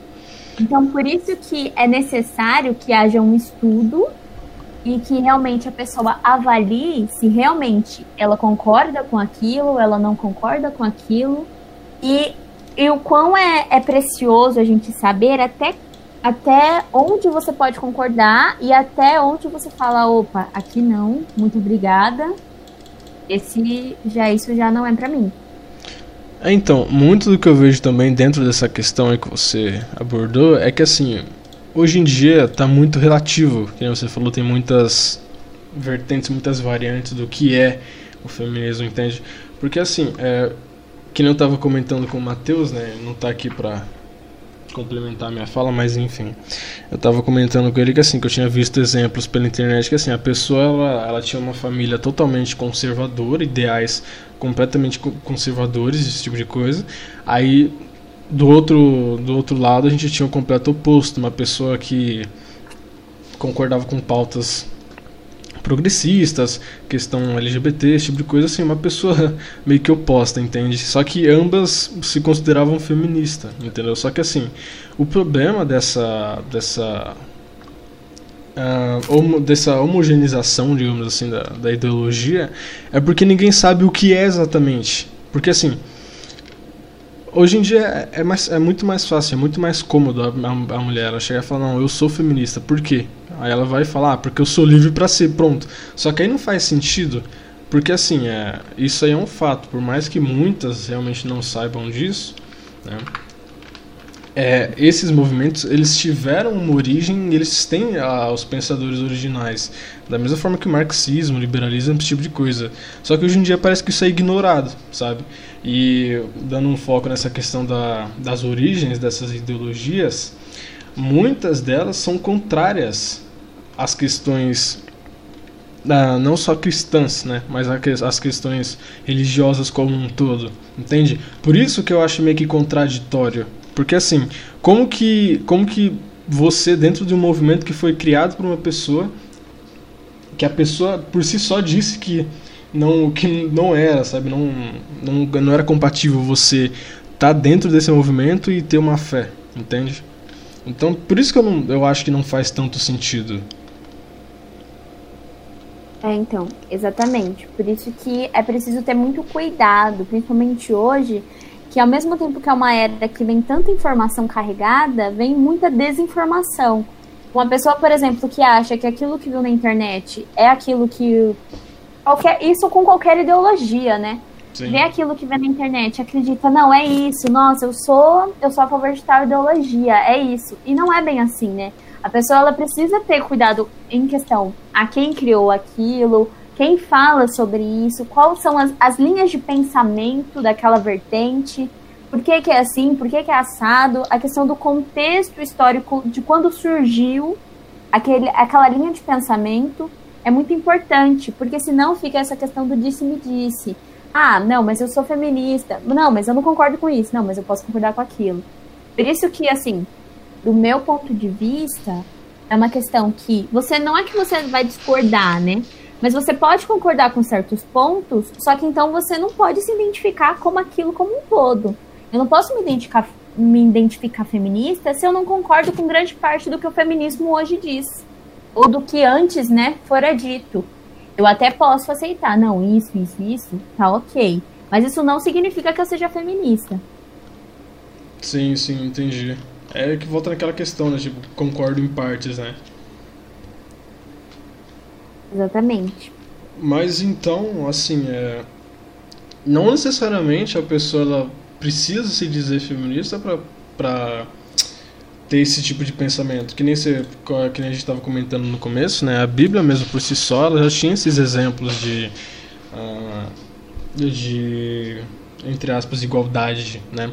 Então, por isso que é necessário que haja um estudo e que realmente a pessoa avalie se realmente ela concorda com aquilo, ela não concorda com aquilo. E, e o quão é, é precioso a gente saber até até onde você pode concordar e até onde você fala, opa, aqui não, muito obrigada. Esse já isso já não é para mim. É, então, muito do que eu vejo também dentro dessa questão aí que você abordou é que assim, hoje em dia está muito relativo, como você falou, tem muitas vertentes, muitas variantes do que é o feminismo, entende? Porque assim, é, que eu estava comentando com o Matheus, né, não está aqui para complementar minha fala, mas enfim. Eu tava comentando com ele que assim, que eu tinha visto exemplos pela internet que assim, a pessoa ela, ela tinha uma família totalmente conservadora, ideais completamente conservadores, esse tipo de coisa. Aí do outro do outro lado a gente tinha o completo oposto, uma pessoa que concordava com pautas progressistas, questão LGBT, esse tipo de coisa, assim, uma pessoa [LAUGHS] meio que oposta, entende? Só que ambas se consideravam feministas, entendeu? Só que assim, o problema dessa dessa uh, homo, dessa homogeneização, digamos assim, da, da ideologia é porque ninguém sabe o que é exatamente. Porque assim, hoje em dia é, é, mais, é muito mais fácil, é muito mais cômodo a, a, a mulher chegar e falar, não, eu sou feminista. Por quê? Aí ela vai falar, ah, porque eu sou livre para ser, pronto. Só que aí não faz sentido, porque assim, é, isso aí é um fato, por mais que muitas realmente não saibam disso, né? É, esses movimentos eles tiveram uma origem, eles têm ah, os pensadores originais, da mesma forma que o marxismo, liberalismo, esse tipo de coisa. Só que hoje em dia parece que isso é ignorado, sabe? E dando um foco nessa questão da, das origens dessas ideologias, muitas delas são contrárias as questões ah, não só cristãs, né, mas as questões religiosas como um todo, entende? Por isso que eu acho meio que contraditório, porque assim, como que como que você dentro de um movimento que foi criado por uma pessoa que a pessoa por si só disse que não que não era, sabe, não não, não era compatível você estar tá dentro desse movimento e ter uma fé, entende? Então, por isso que eu não eu acho que não faz tanto sentido. É, então, exatamente. Por isso que é preciso ter muito cuidado, principalmente hoje, que ao mesmo tempo que é uma era que vem tanta informação carregada, vem muita desinformação. Uma pessoa, por exemplo, que acha que aquilo que viu na internet é aquilo que. Qualquer, isso com qualquer ideologia, né? Sim. Vê aquilo que vê na internet, acredita, não, é isso, nossa, eu sou, eu sou a favor de tal ideologia, é isso. E não é bem assim, né? A pessoa ela precisa ter cuidado em questão a quem criou aquilo, quem fala sobre isso, quais são as, as linhas de pensamento daquela vertente, por que, que é assim, por que, que é assado, a questão do contexto histórico de quando surgiu aquele, aquela linha de pensamento é muito importante, porque senão fica essa questão do disse-me-disse. Ah, não, mas eu sou feminista. Não, mas eu não concordo com isso. Não, mas eu posso concordar com aquilo. Por isso que, assim, do meu ponto de vista, é uma questão que você não é que você vai discordar, né? Mas você pode concordar com certos pontos, só que então você não pode se identificar como aquilo como um todo. Eu não posso me identificar, me identificar feminista se eu não concordo com grande parte do que o feminismo hoje diz. Ou do que antes, né, fora dito. Eu até posso aceitar, não, isso, isso, isso, tá ok. Mas isso não significa que eu seja feminista. Sim, sim, entendi. É que volta naquela questão, né? Tipo, concordo em partes, né? Exatamente. Mas então, assim, é... não necessariamente a pessoa ela precisa se dizer feminista pra, pra ter esse tipo de pensamento. Que nem, você, que nem a gente estava comentando no começo, né? A Bíblia mesmo por si só, ela já tinha esses exemplos de... Uh, de entre aspas, igualdade, né?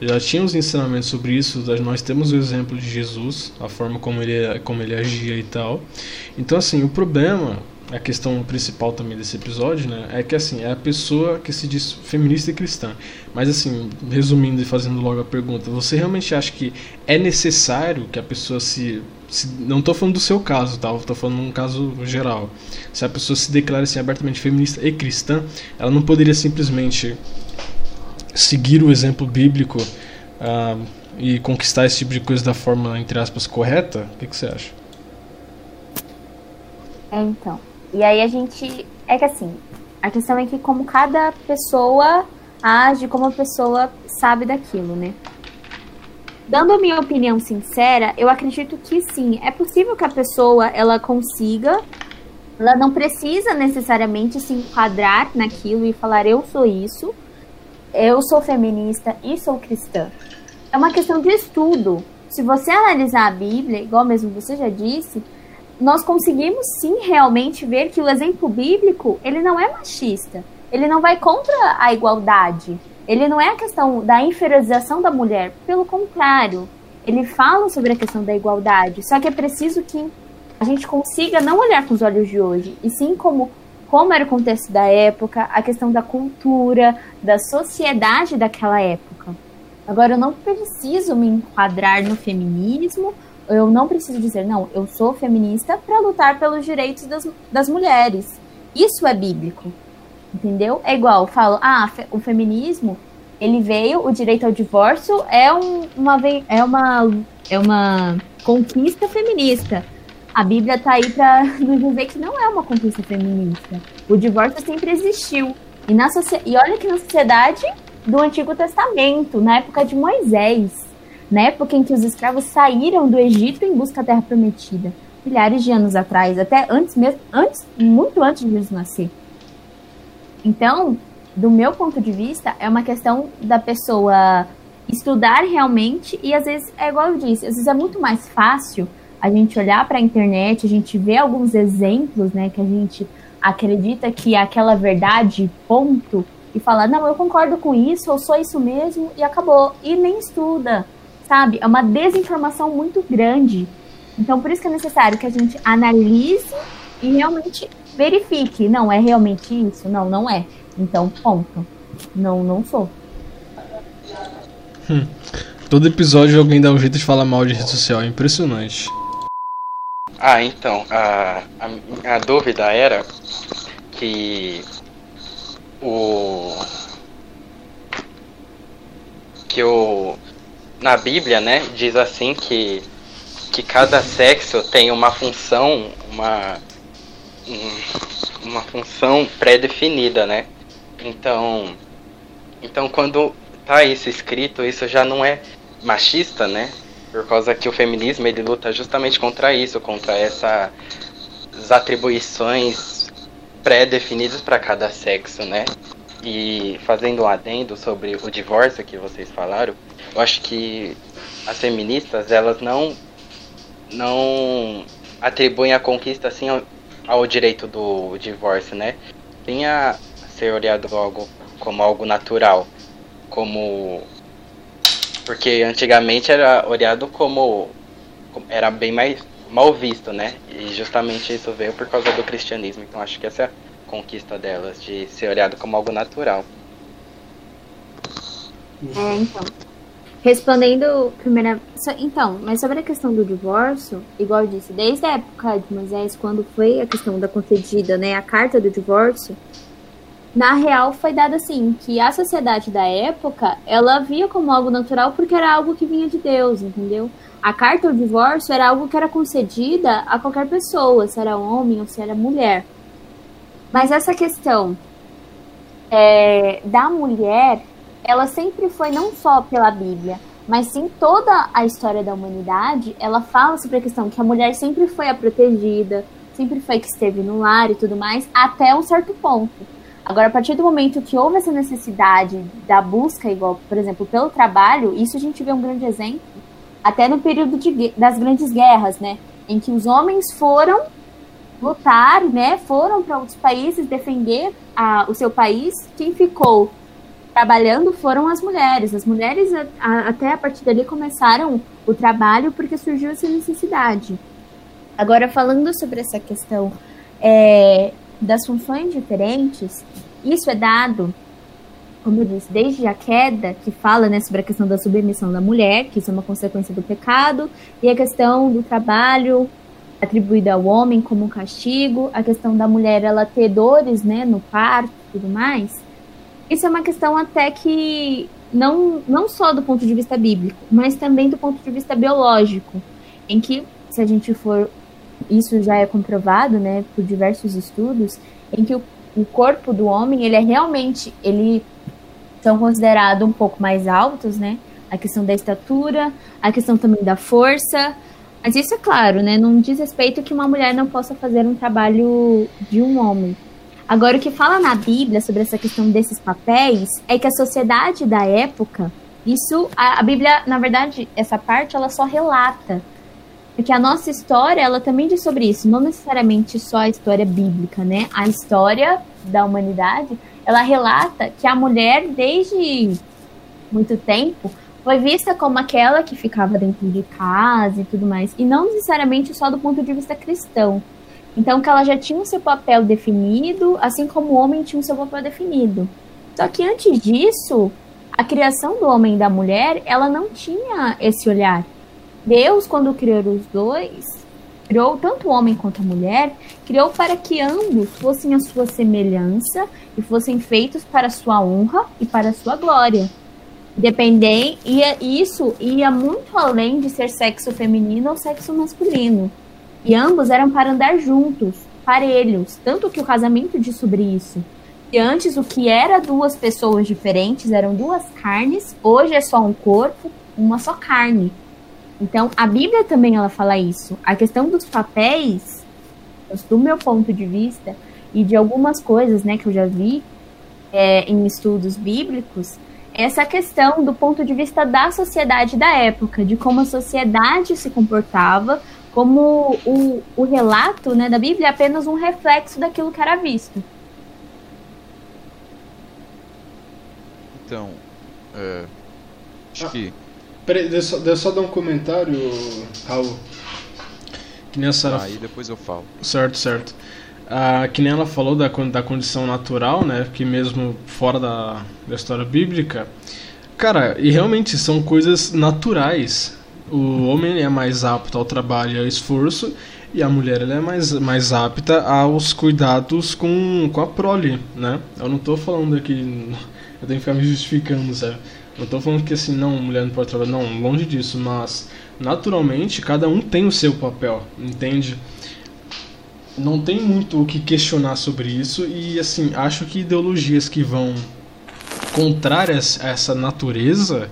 Já tinha os ensinamentos sobre isso, nós temos o exemplo de Jesus, a forma como ele, como ele agia e tal. Então, assim, o problema, a questão principal também desse episódio, né, é que, assim, é a pessoa que se diz feminista e cristã. Mas, assim, resumindo e fazendo logo a pergunta, você realmente acha que é necessário que a pessoa se se, não estou falando do seu caso, tá? Estou falando num caso geral. Se a pessoa se declara assim abertamente feminista e cristã, ela não poderia simplesmente seguir o exemplo bíblico uh, e conquistar esse tipo de coisa da forma, entre aspas, correta? O que, que você acha? É, então. E aí a gente. É que assim, a questão é que como cada pessoa age, como a pessoa sabe daquilo, né? Dando a minha opinião sincera, eu acredito que sim, é possível que a pessoa ela consiga, ela não precisa necessariamente se enquadrar naquilo e falar eu sou isso, eu sou feminista e sou cristã. É uma questão de estudo. Se você analisar a Bíblia, igual mesmo você já disse, nós conseguimos sim realmente ver que o exemplo bíblico, ele não é machista. Ele não vai contra a igualdade. Ele não é a questão da inferiorização da mulher, pelo contrário, ele fala sobre a questão da igualdade. Só que é preciso que a gente consiga não olhar com os olhos de hoje, e sim como como era o contexto da época, a questão da cultura, da sociedade daquela época. Agora, eu não preciso me enquadrar no feminismo, eu não preciso dizer, não, eu sou feminista para lutar pelos direitos das, das mulheres. Isso é bíblico, entendeu? É igual, falo, ah, o feminismo, ele veio, o direito ao divórcio é, um, uma, é, uma, é uma conquista feminista a Bíblia está aí para [LAUGHS] nos dizer que não é uma conquista feminista. O divórcio sempre existiu. E, na e olha que na sociedade do Antigo Testamento, na época de Moisés, na época em que os escravos saíram do Egito em busca da terra prometida, milhares de anos atrás, até antes mesmo, antes, muito antes de Jesus nascer. Então, do meu ponto de vista, é uma questão da pessoa estudar realmente e às vezes é igual eu disse, às vezes é muito mais fácil a gente olhar para a internet, a gente vê alguns exemplos, né, que a gente acredita que é aquela verdade, ponto, e fala, não, eu concordo com isso, eu sou isso mesmo, e acabou. E nem estuda, sabe? É uma desinformação muito grande. Então, por isso que é necessário que a gente analise e realmente verifique. Não, é realmente isso? Não, não é. Então, ponto. Não, não sou. Hum. Todo episódio alguém dá um jeito de falar mal de rede social, é impressionante. Ah, então, a, a, a dúvida era que o. que o. na Bíblia, né, diz assim que, que cada sexo tem uma função, uma. uma função pré-definida, né? Então. Então quando tá isso escrito, isso já não é machista, né? Por causa que o feminismo ele luta justamente contra isso, contra essas atribuições pré-definidas para cada sexo, né? E fazendo um adendo sobre o divórcio que vocês falaram, eu acho que as feministas elas não não atribuem a conquista assim ao direito do divórcio, né? Tinha ser olhado algo como algo natural, como porque antigamente era olhado como era bem mais mal visto, né? E justamente isso veio por causa do cristianismo. Então acho que essa é a conquista delas de ser olhado como algo natural. É, então. Respondendo primeira. Então, mas sobre a questão do divórcio, igual eu disse, desde a época de Moisés, quando foi a questão da concedida, né, a carta do divórcio, na real foi dada assim, que a sociedade da época, ela via como algo natural porque era algo que vinha de Deus, entendeu? A carta do divórcio era algo que era concedida a qualquer pessoa, se era homem ou se era mulher. Mas essa questão é, da mulher ela sempre foi não só pela Bíblia, mas sim toda a história da humanidade, ela fala sobre a questão que a mulher sempre foi a protegida, sempre foi que esteve no lar e tudo mais, até um certo ponto. Agora, a partir do momento que houve essa necessidade da busca, igual, por exemplo, pelo trabalho, isso a gente vê um grande exemplo, até no período de, das grandes guerras, né? Em que os homens foram lutar, né? Foram para outros países defender a, o seu país. Quem ficou trabalhando foram as mulheres. As mulheres, a, a, até a partir dali, começaram o trabalho porque surgiu essa necessidade. Agora, falando sobre essa questão é, das funções diferentes, isso é dado, como eu disse, desde a queda, que fala né, sobre a questão da submissão da mulher, que isso é uma consequência do pecado, e a questão do trabalho atribuído ao homem como um castigo, a questão da mulher ela ter dores né, no parto e tudo mais. Isso é uma questão até que não, não só do ponto de vista bíblico, mas também do ponto de vista biológico, em que, se a gente for, isso já é comprovado, né, por diversos estudos, em que o, o corpo do homem, ele é realmente, ele são considerados um pouco mais altos, né, a questão da estatura, a questão também da força, mas isso é claro, né, não diz respeito que uma mulher não possa fazer um trabalho de um homem, Agora, o que fala na Bíblia sobre essa questão desses papéis é que a sociedade da época, isso, a, a Bíblia, na verdade, essa parte, ela só relata. Porque a nossa história, ela também diz sobre isso, não necessariamente só a história bíblica, né? A história da humanidade, ela relata que a mulher, desde muito tempo, foi vista como aquela que ficava dentro de casa e tudo mais, e não necessariamente só do ponto de vista cristão. Então, que ela já tinha o seu papel definido, assim como o homem tinha o seu papel definido. Só que antes disso, a criação do homem e da mulher, ela não tinha esse olhar. Deus, quando criou os dois, criou tanto o homem quanto a mulher, criou para que ambos fossem a sua semelhança e fossem feitos para a sua honra e para a sua glória. Dependem, e isso ia muito além de ser sexo feminino ou sexo masculino. E ambos eram para andar juntos, parelhos, tanto que o casamento diz sobre isso. E antes o que era duas pessoas diferentes eram duas carnes, hoje é só um corpo, uma só carne. Então a Bíblia também ela fala isso. A questão dos papéis, do meu ponto de vista e de algumas coisas, né, que eu já vi é, em estudos bíblicos, essa questão do ponto de vista da sociedade da época, de como a sociedade se comportava, como o, o relato né, da Bíblia é apenas um reflexo daquilo que era visto. Então, é, acho que. Peraí, deixa, deixa eu só dar um comentário, Raul. Que nem a Sarah... Aí depois eu falo. Certo, certo. Ah, que nem ela falou da, da condição natural, né? Que mesmo fora da, da história bíblica. Cara, e realmente são coisas naturais o homem é mais apto ao trabalho e ao esforço e a mulher ela é mais, mais apta aos cuidados com, com a prole, né? Eu não estou falando aqui, [LAUGHS] eu tenho que ficar me justificando, sabe? Não estou falando que assim, não, mulher não pode trabalhar, não, longe disso, mas naturalmente cada um tem o seu papel, entende? Não tem muito o que questionar sobre isso e assim, acho que ideologias que vão contrárias a essa natureza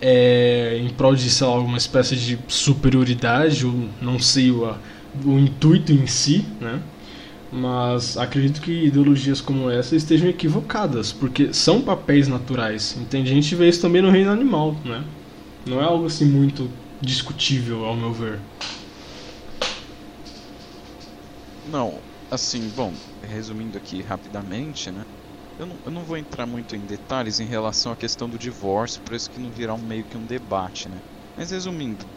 é, em prol de sei lá, alguma espécie de superioridade, ou não sei o, o intuito em si, né? Mas acredito que ideologias como essa estejam equivocadas, porque são papéis naturais. Entende? A gente vê isso também no reino animal, né? Não é algo assim muito discutível, ao meu ver. Não, assim, bom, resumindo aqui rapidamente, né? Eu não, eu não vou entrar muito em detalhes em relação à questão do divórcio, por isso que não virar um, meio que um debate, né? Mas resumindo,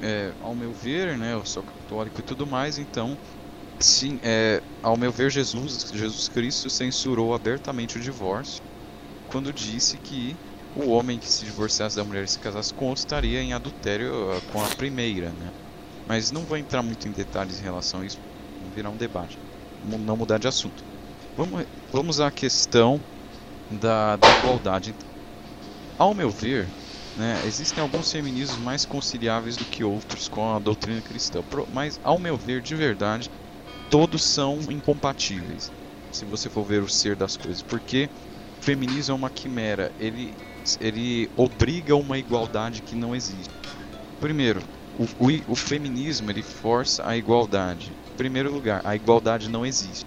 é, ao meu ver, né, eu sou católico e tudo mais, então, sim, é, ao meu ver, Jesus, Jesus Cristo censurou abertamente o divórcio quando disse que o homem que se divorciasse da mulher e se casasse com estaria em adultério uh, com a primeira, né? Mas não vou entrar muito em detalhes em relação a isso, não virar um debate, não mudar de assunto. Vamos, vamos à questão da, da igualdade. Ao meu ver, né, existem alguns feminismos mais conciliáveis do que outros com a doutrina cristã, mas ao meu ver, de verdade, todos são incompatíveis. Se você for ver o ser das coisas, porque o feminismo é uma quimera, ele, ele obriga uma igualdade que não existe. Primeiro, o, o, o feminismo ele força a igualdade. Em primeiro lugar, a igualdade não existe.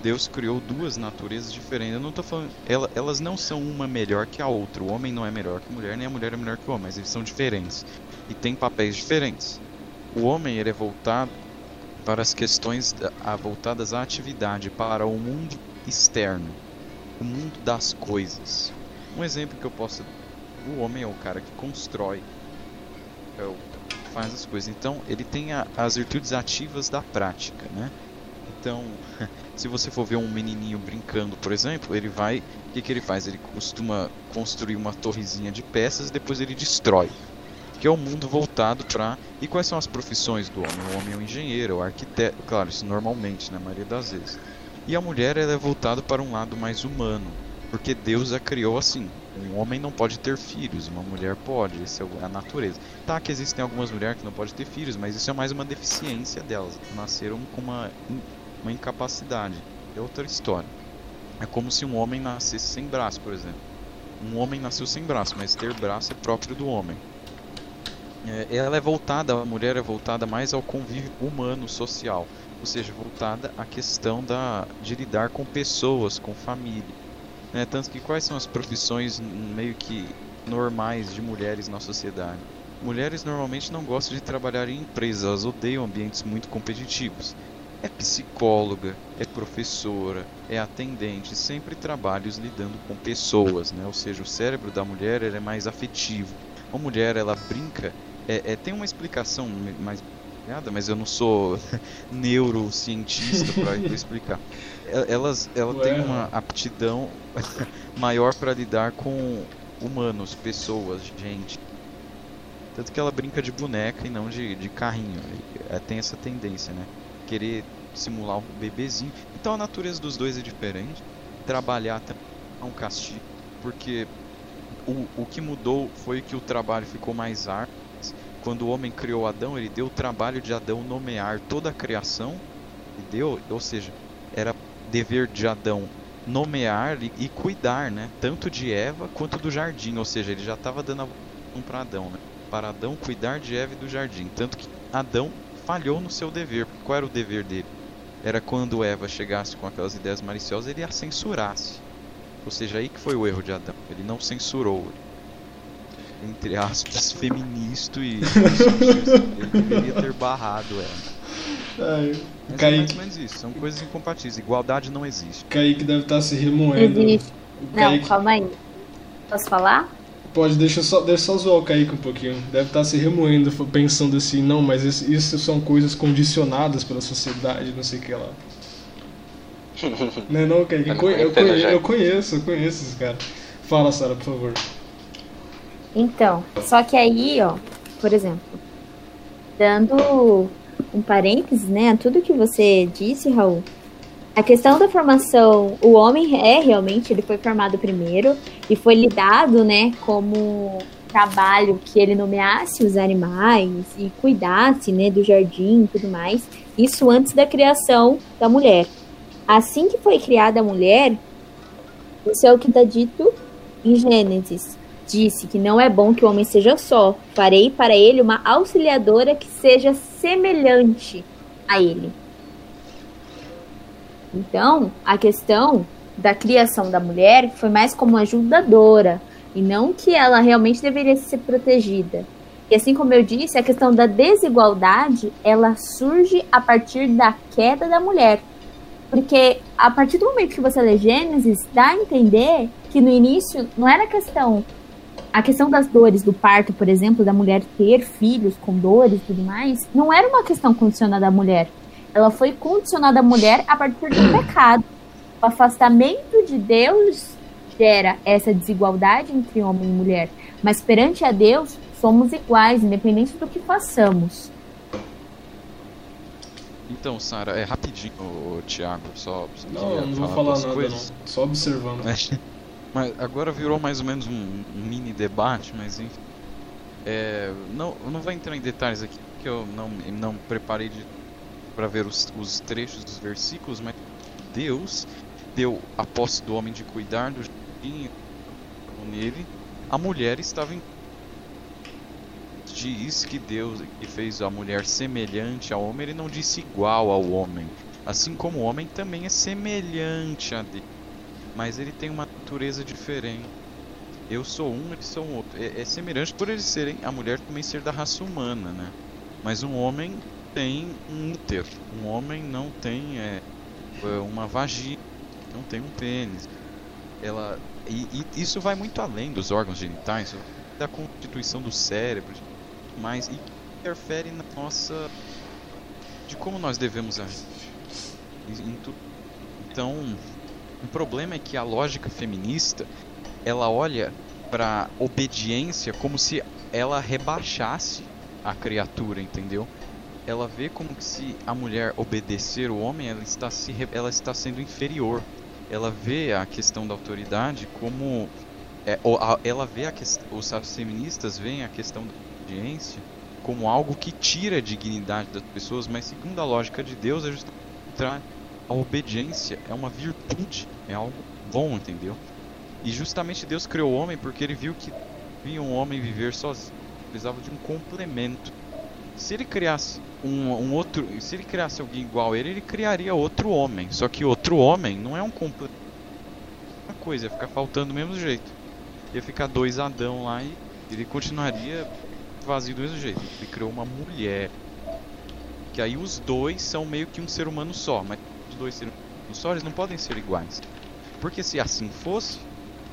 Deus criou duas naturezas diferentes. Eu não tô falando, ela, elas não são uma melhor que a outra. O homem não é melhor que a mulher, nem a mulher é melhor que o homem, mas eles são diferentes e têm papéis diferentes. O homem ele é voltado para as questões voltadas à atividade, para o mundo externo, o mundo das coisas. Um exemplo que eu posso, o homem é o cara que constrói, é o, faz as coisas. Então ele tem a, as virtudes ativas da prática, né? Então, [LAUGHS] se você for ver um menininho brincando, por exemplo, ele vai. O que, que ele faz? Ele costuma construir uma torrezinha de peças e depois ele destrói. Que é o um mundo voltado para. E quais são as profissões do homem? O homem é o engenheiro, o arquiteto. Claro, isso normalmente, na maioria das vezes. E a mulher ela é voltada para um lado mais humano. Porque Deus a criou assim. Um homem não pode ter filhos, uma mulher pode, isso é a natureza. Tá que existem algumas mulheres que não podem ter filhos, mas isso é mais uma deficiência delas. Nasceram com uma uma incapacidade. É outra história. É como se um homem nascesse sem braço, por exemplo. Um homem nasceu sem braço, mas ter braço é próprio do homem. É, ela é voltada, a mulher é voltada mais ao convívio humano, social, ou seja, voltada à questão da, de lidar com pessoas, com família. É, tanto que quais são as profissões meio que normais de mulheres na sociedade? Mulheres normalmente não gostam de trabalhar em empresas, elas odeiam ambientes muito competitivos é psicóloga, é professora, é atendente, sempre trabalhos lidando com pessoas, né? Ou seja, o cérebro da mulher é mais afetivo. A mulher ela brinca, é, é tem uma explicação mais mas eu não sou [LAUGHS] neurocientista para explicar. Elas, ela Ué. tem uma aptidão [LAUGHS] maior para lidar com humanos, pessoas, gente. Tanto que ela brinca de boneca e não de, de carrinho. É, tem essa tendência, né? querer simular um bebezinho. Então a natureza dos dois é diferente. Trabalhar também é um castigo, porque o, o que mudou foi que o trabalho ficou mais árduo. Quando o homem criou Adão, ele deu o trabalho de Adão nomear toda a criação. Deu, ou seja, era dever de Adão nomear e, cuidar, né? Tanto de Eva quanto do jardim. Ou seja, ele já estava dando a um para Adão, né? Para Adão cuidar de Eva e do jardim. Tanto que Adão falhou no seu dever. Qual era o dever dele? Era quando Eva chegasse com aquelas ideias maliciosas, ele a censurasse. Ou seja, aí que foi o erro de Adão. Ele não censurou. Entre aspas, [LAUGHS] feminista e. ele deveria ter barrado ela. Ai, Mas Kaique... é mais ou menos isso. São coisas incompatíveis. Igualdade não existe. Kaique deve estar se remoendo. Não, calma aí. Posso falar? Pode, deixa só, deixa só zoar o Kaique um pouquinho. Deve estar tá se remoendo, pensando assim, não, mas isso, isso são coisas condicionadas pela sociedade, não sei o que lá. [LAUGHS] não é não, Kaique? Eu, eu, conheço, eu conheço, eu conheço esse cara. Fala, Sara, por favor. Então, só que aí, ó, por exemplo, dando um parênteses, né, a tudo que você disse, Raul, a questão da formação, o homem é realmente, ele foi formado primeiro e foi lidado, né, como trabalho que ele nomeasse os animais e cuidasse, né, do jardim e tudo mais. Isso antes da criação da mulher. Assim que foi criada a mulher, isso é o que está dito em Gênesis. Disse que não é bom que o homem seja só. Farei para ele uma auxiliadora que seja semelhante a ele. Então, a questão da criação da mulher foi mais como ajudadora e não que ela realmente deveria ser protegida. E assim como eu disse, a questão da desigualdade, ela surge a partir da queda da mulher. Porque a partir do momento que você lê Gênesis, dá a entender que no início não era questão a questão das dores do parto, por exemplo, da mulher ter filhos com dores e tudo mais, não era uma questão condicionada à mulher. Ela foi condicionada à mulher a partir do pecado. O afastamento de Deus gera essa desigualdade entre homem e mulher. Mas perante a Deus, somos iguais, independente do que façamos. Então, Sara, é rapidinho, o Thiago, só. Não, não vou falar nada, coisas. não. Só observando. [LAUGHS] mas agora virou mais ou menos um, um mini debate, mas enfim. É, não, não vou entrar em detalhes aqui, porque eu não, não preparei para ver os, os trechos dos versículos, mas Deus deu a posse do homem de cuidar do jardim nele, a mulher estava em diz que Deus que fez a mulher semelhante ao homem, ele não disse igual ao homem. Assim como o homem também é semelhante a Deus, mas ele tem uma natureza diferente. Eu sou um, eles são outro. É, é semelhante por eles serem a mulher também ser da raça humana, né? Mas um homem tem um útero, um homem não tem é, é uma vagina, não tem um pênis. Ela e, e isso vai muito além dos órgãos genitais, da constituição do cérebro, mais e interfere na nossa de como nós devemos agir. Então, o problema é que a lógica feminista ela olha para obediência como se ela rebaixasse a criatura, entendeu? Ela vê como se a mulher obedecer o homem, ela está se ela está sendo inferior. Ela vê a questão da autoridade como é, ela vê a que, os feministas veem a questão da obediência como algo que tira a dignidade das pessoas, mas segundo a lógica de Deus é justamente a obediência é uma virtude, é algo bom, entendeu? E justamente Deus criou o homem porque ele viu que via um homem viver sozinho, precisava de um complemento. Se ele criasse um, um, outro, se ele criasse alguém igual a ele, ele criaria outro homem. Só que outro homem não é um complemento. Uma coisa, ia ficar faltando do mesmo jeito. Ia ficar dois Adão lá e ele continuaria vazio do mesmo jeito. Ele criou uma mulher. Que aí os dois são meio que um ser humano só, mas dois só eles não podem ser iguais. Porque se assim fosse,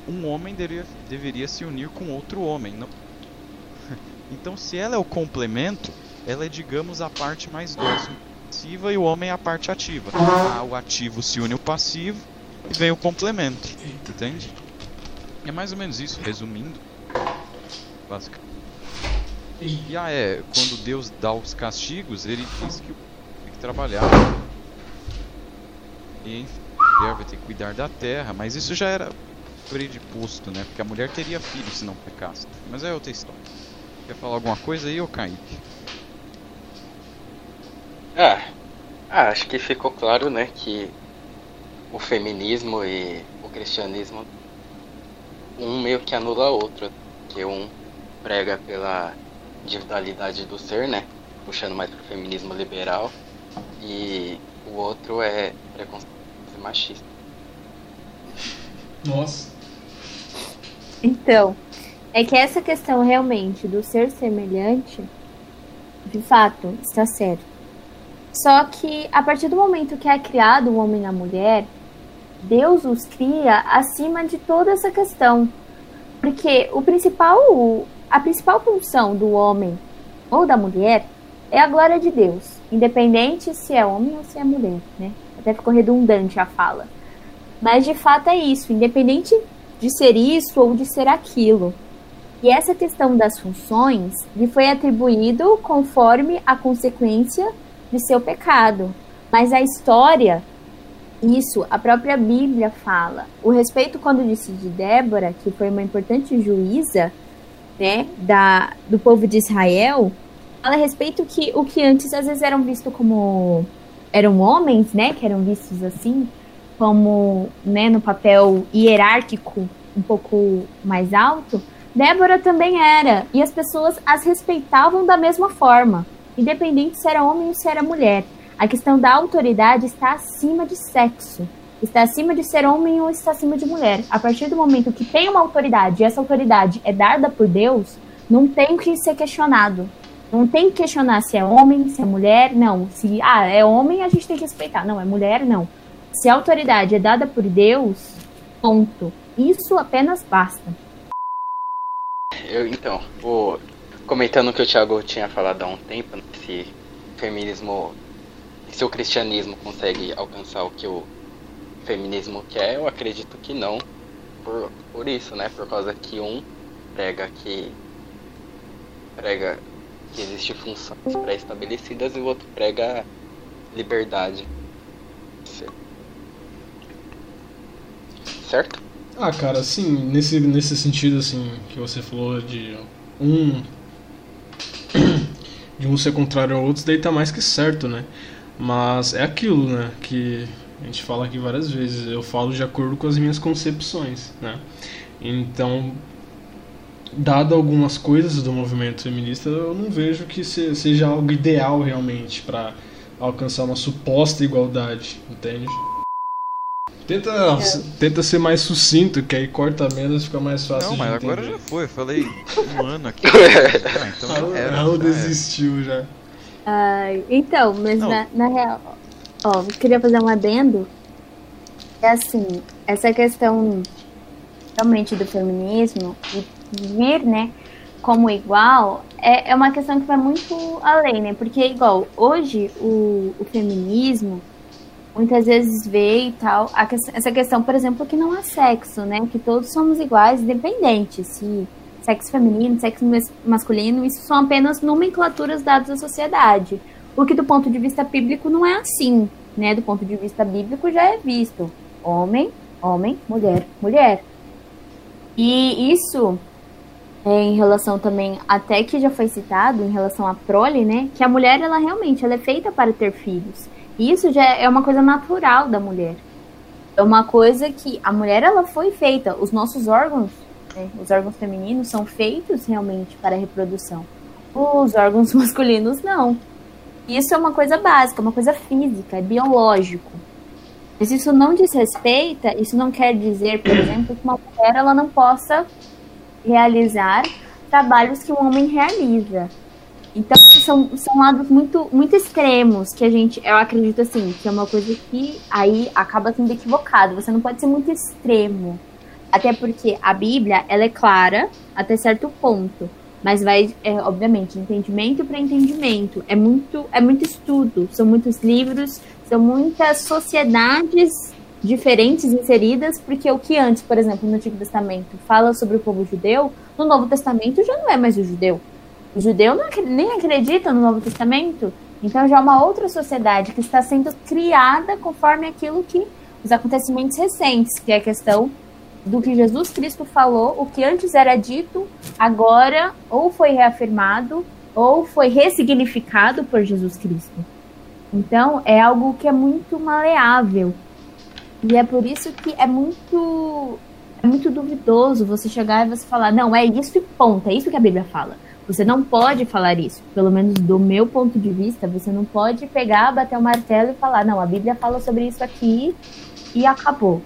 um homem deveria, deveria se unir com outro homem. Não... [LAUGHS] então se ela é o complemento, ela é digamos a parte mais dócil passiva e o homem é a parte ativa. Ah, o ativo se une ao passivo e vem o complemento. Entende? É mais ou menos isso, resumindo. Basicamente. E ah, é, quando Deus dá os castigos, ele diz que tem que trabalhar. E a mulher vai ter que cuidar da terra, mas isso já era predisposto, né? Porque a mulher teria filho se não pecasse. Mas é outra história. Quer falar alguma coisa aí, ô Kaique? Ah, ah, acho que ficou claro, né, que o feminismo e o cristianismo um meio que anula o outro, que um prega pela individualidade do ser, né? Puxando mais pro feminismo liberal. E o outro é preconceito machista. Nossa. Então, é que essa questão realmente do ser semelhante, de fato, está certo. Só que a partir do momento que é criado o homem e a mulher, Deus os cria acima de toda essa questão. Porque o principal a principal função do homem ou da mulher é a glória de Deus, independente se é homem ou se é mulher, né? Até ficou redundante a fala. Mas de fato é isso, independente de ser isso ou de ser aquilo. E essa questão das funções lhe foi atribuído conforme a consequência de seu pecado. Mas a história, isso a própria Bíblia fala. O respeito quando disse de Débora, que foi uma importante juíza, né, da, do povo de Israel, fala a respeito que o que antes às vezes eram vistos como eram homens, né, que eram vistos assim, como, né, no papel hierárquico um pouco mais alto, Débora também era, e as pessoas as respeitavam da mesma forma, independente se era homem ou se era mulher. A questão da autoridade está acima de sexo está acima de ser homem ou está acima de mulher. A partir do momento que tem uma autoridade e essa autoridade é dada por Deus, não tem que ser questionado. Não tem que questionar se é homem, se é mulher, não. Se ah, é homem, a gente tem que respeitar. Não, é mulher, não. Se a autoridade é dada por Deus, ponto. Isso apenas basta. Eu, então, vou comentando o que o Thiago tinha falado há um tempo, né, se o feminismo, se o cristianismo consegue alcançar o que o feminismo quer, eu acredito que não. Por, por isso, né? Por causa que um prega que prega que existe funções pré-estabelecidas e o outro prega liberdade. Certo? Ah, cara, sim, nesse, nesse sentido assim que você falou de um [CLEARS THROAT] de um ser contrário ao outro, daí tá mais que certo, né? Mas é aquilo, né, que a gente fala aqui várias vezes, eu falo de acordo com as minhas concepções, né? Então, dado algumas coisas do movimento feminista, eu não vejo que seja algo ideal realmente para alcançar uma suposta igualdade, entende? Tenta, é. tenta ser mais sucinto, que aí corta menos e fica mais fácil Não, mas de agora já foi. Falei um ano aqui. [LAUGHS] ah, então era. Raul desistiu já. Uh, então, mas na, na, real, ó, eu queria fazer um adendo. É assim, essa questão realmente do feminismo e vir, né, como igual, é, é uma questão que vai muito além, né? Porque, igual, hoje o, o feminismo muitas vezes vê e tal, a, essa questão, por exemplo, que não há sexo, né? Que todos somos iguais, independente se sexo feminino, sexo masculino, isso são apenas nomenclaturas dadas à sociedade. O que do ponto de vista bíblico não é assim, né? Do ponto de vista bíblico já é visto homem, homem, mulher, mulher. E isso é, em relação também, até que já foi citado, em relação à prole, né? Que a mulher, ela realmente, ela é feita para ter filhos. Isso já é uma coisa natural da mulher. É uma coisa que a mulher ela foi feita. Os nossos órgãos, né, os órgãos femininos, são feitos realmente para a reprodução. Os órgãos [LAUGHS] masculinos não. Isso é uma coisa básica, uma coisa física, é biológico. Mas isso não desrespeita, isso não quer dizer, por exemplo, que uma mulher ela não possa realizar trabalhos que um homem realiza. Então, são, são lados muito, muito extremos que a gente, eu acredito assim, que é uma coisa que aí acaba sendo equivocado. Você não pode ser muito extremo. Até porque a Bíblia, ela é clara até certo ponto. Mas vai, é, obviamente, entendimento para entendimento. É muito, é muito estudo, são muitos livros, são muitas sociedades diferentes inseridas, porque o que antes, por exemplo, no Antigo Testamento fala sobre o povo judeu, no Novo Testamento já não é mais o judeu. O judeu não, nem acredita no Novo Testamento. Então já é uma outra sociedade que está sendo criada conforme aquilo que os acontecimentos recentes, que é a questão do que Jesus Cristo falou, o que antes era dito, agora ou foi reafirmado ou foi ressignificado por Jesus Cristo. Então é algo que é muito maleável. E é por isso que é muito é muito duvidoso você chegar e você falar, não, é isso e ponto, é isso que a Bíblia fala. Você não pode falar isso. Pelo menos do meu ponto de vista, você não pode pegar, bater o martelo e falar, não, a Bíblia fala sobre isso aqui e acabou.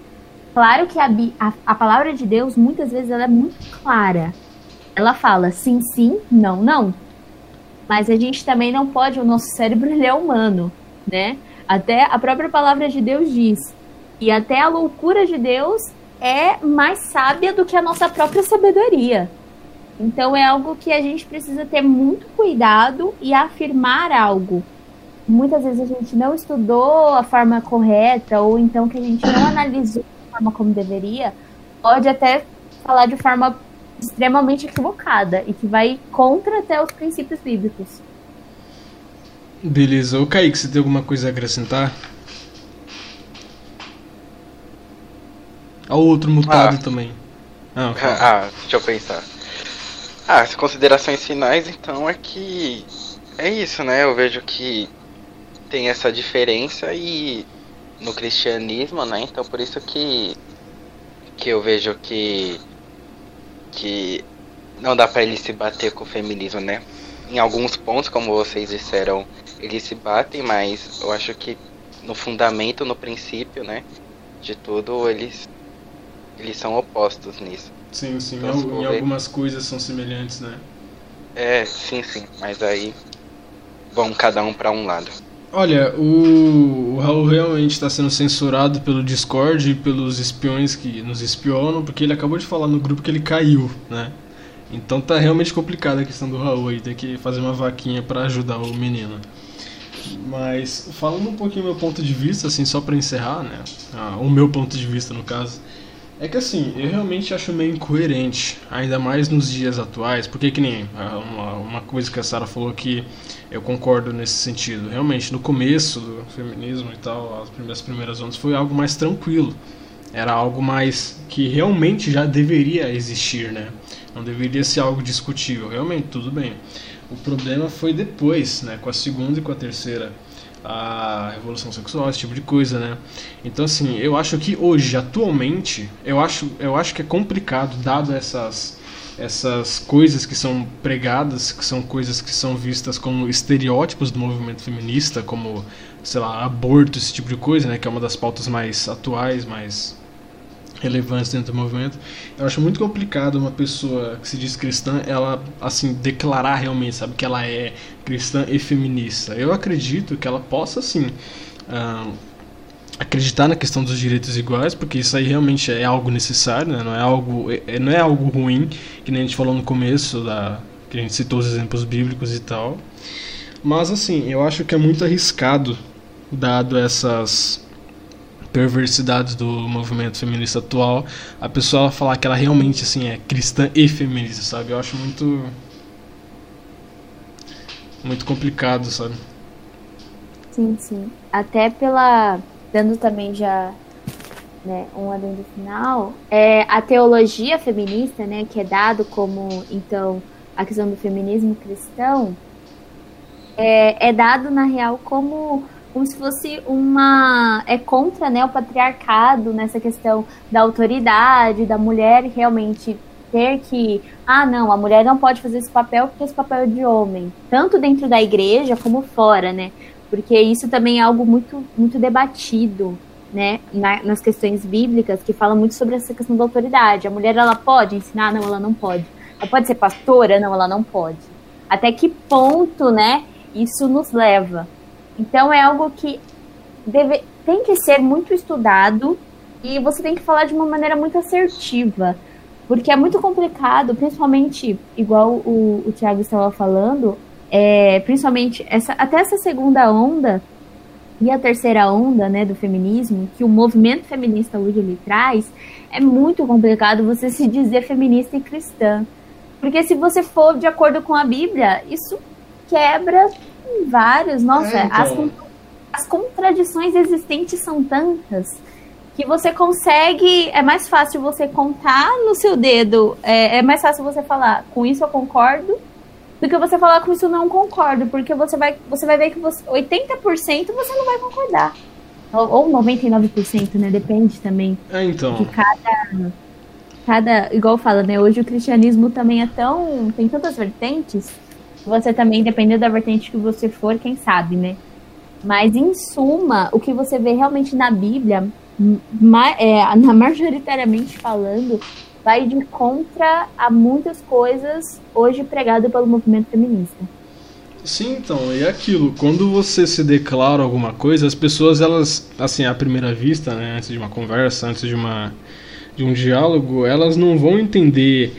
Claro que a, a, a palavra de Deus, muitas vezes, ela é muito clara. Ela fala sim, sim, não, não. Mas a gente também não pode, o nosso cérebro [LAUGHS] ele é humano, né? Até a própria palavra de Deus diz. E até a loucura de Deus é mais sábia do que a nossa própria sabedoria. Então é algo que a gente precisa ter muito cuidado e afirmar algo. Muitas vezes a gente não estudou a forma correta, ou então que a gente não analisou a forma como deveria, pode até falar de forma extremamente equivocada e que vai contra até os princípios bíblicos. Beleza. O Kaique, você tem alguma coisa a acrescentar? Ao outro mutado ah. também. Ah, ah, deixa eu pensar. Ah, as considerações finais então é que é isso, né? Eu vejo que tem essa diferença e no cristianismo, né? Então por isso que que eu vejo que que não dá para ele se bater com o feminismo, né? Em alguns pontos, como vocês disseram, eles se batem, mas eu acho que no fundamento, no princípio, né, de tudo, eles eles são opostos nisso. Sim, sim. Então, em, em algumas coisas são semelhantes, né? É, sim, sim, mas aí vão cada um para um lado. Olha, o, o Raul realmente está sendo censurado pelo Discord e pelos espiões que nos espionam, porque ele acabou de falar no grupo que ele caiu, né? Então tá realmente complicada a questão do Raul aí, ter que fazer uma vaquinha para ajudar o menino. Mas falando um pouquinho do meu ponto de vista, assim, só para encerrar, né? Ah, o meu ponto de vista no caso. É que assim, eu realmente acho meio incoerente, ainda mais nos dias atuais, porque que nem ah, uma, uma coisa que a Sara falou que eu concordo nesse sentido. Realmente, no começo do feminismo e tal, as primeiras, primeiras ondas, foi algo mais tranquilo. Era algo mais que realmente já deveria existir, né? Não deveria ser algo discutível. Realmente, tudo bem. O problema foi depois, né? Com a segunda e com a terceira a revolução sexual, esse tipo de coisa, né? Então assim, eu acho que hoje, atualmente, eu acho, eu acho que é complicado, dado essas essas coisas que são pregadas, que são coisas que são vistas como estereótipos do movimento feminista, como, sei lá, aborto, esse tipo de coisa, né, que é uma das pautas mais atuais, mais relevantes dentro do movimento. Eu acho muito complicado uma pessoa que se diz cristã, ela assim declarar realmente, sabe, que ela é cristã e feminista. Eu acredito que ela possa sim uh, acreditar na questão dos direitos iguais, porque isso aí realmente é algo necessário, né? não é algo é, não é algo ruim, que nem a gente falou no começo da que a gente citou os exemplos bíblicos e tal. Mas assim, eu acho que é muito arriscado dado essas perversidades do movimento feminista atual, a pessoa falar que ela realmente assim é cristã e feminista, sabe? Eu acho muito muito complicado, sabe? Sim, sim. Até pela dando também já né, um adendo final, é a teologia feminista, né, que é dado como então a questão do feminismo cristão, é, é dado na real como como se fosse uma é contra né, o patriarcado nessa questão da autoridade da mulher realmente ter que ah não a mulher não pode fazer esse papel porque esse papel é de homem tanto dentro da igreja como fora né? Porque isso também é algo muito muito debatido né na, nas questões bíblicas que fala muito sobre essa questão da autoridade. A mulher ela pode ensinar? Não ela não pode. Ela pode ser pastora? Não ela não pode. Até que ponto né isso nos leva então é algo que deve, tem que ser muito estudado e você tem que falar de uma maneira muito assertiva. Porque é muito complicado, principalmente, igual o, o Tiago estava falando, é, principalmente essa, até essa segunda onda e a terceira onda né, do feminismo, que o movimento feminista hoje ele traz, é muito complicado você se dizer feminista e cristã. Porque se você for de acordo com a Bíblia, isso quebra vários. Nossa, é, então... as, as contradições existentes são tantas que você consegue. É mais fácil você contar no seu dedo. É, é, mais fácil você falar, com isso eu concordo, do que você falar com isso eu não concordo. Porque você vai, você vai ver que você, 80% você não vai concordar. Ou, ou 99%, né? Depende também. É, então. De cada. Cada, igual fala, né? Hoje o cristianismo também é tão. tem tantas vertentes você também, dependendo da vertente que você for, quem sabe, né? Mas, em suma, o que você vê realmente na Bíblia, ma é, [LAUGHS] na majoritariamente falando, vai de contra a muitas coisas hoje pregado pelo movimento feminista. Sim, então, e é aquilo, quando você se declara alguma coisa, as pessoas, elas, assim, à primeira vista, né, antes de uma conversa, antes de uma de um diálogo, elas não vão entender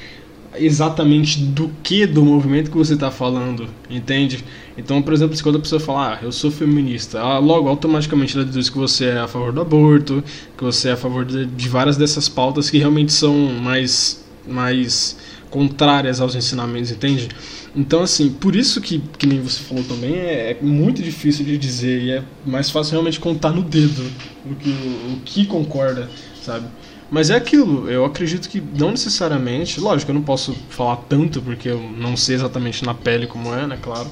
exatamente do que do movimento que você está falando, entende? Então, por exemplo, se quando a pessoa fala, ah, eu sou feminista, ela logo automaticamente ela diz que você é a favor do aborto, que você é a favor de, de várias dessas pautas que realmente são mais, mais contrárias aos ensinamentos, entende? Então, assim, por isso que, que nem você falou também, é, é muito difícil de dizer e é mais fácil realmente contar no dedo o que, o que concorda, sabe? Mas é aquilo, eu acredito que não necessariamente, lógico, eu não posso falar tanto porque eu não sei exatamente na pele como é, né, claro.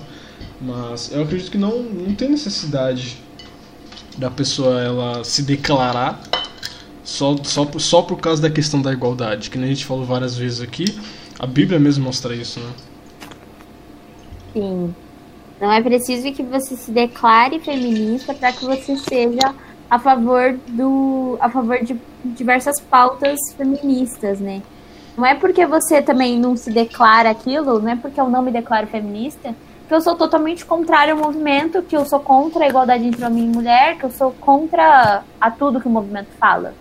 Mas eu acredito que não, não tem necessidade da pessoa ela se declarar só, só, só por causa da questão da igualdade, que nem a gente falou várias vezes aqui, a Bíblia mesmo mostra isso, né? Sim. Não é preciso que você se declare feminista para que você seja a favor do a favor de diversas pautas feministas, né? Não é porque você também não se declara aquilo, não é porque eu não me declaro feminista, que eu sou totalmente contrário ao movimento, que eu sou contra a igualdade entre homem e mulher, que eu sou contra a tudo que o movimento fala.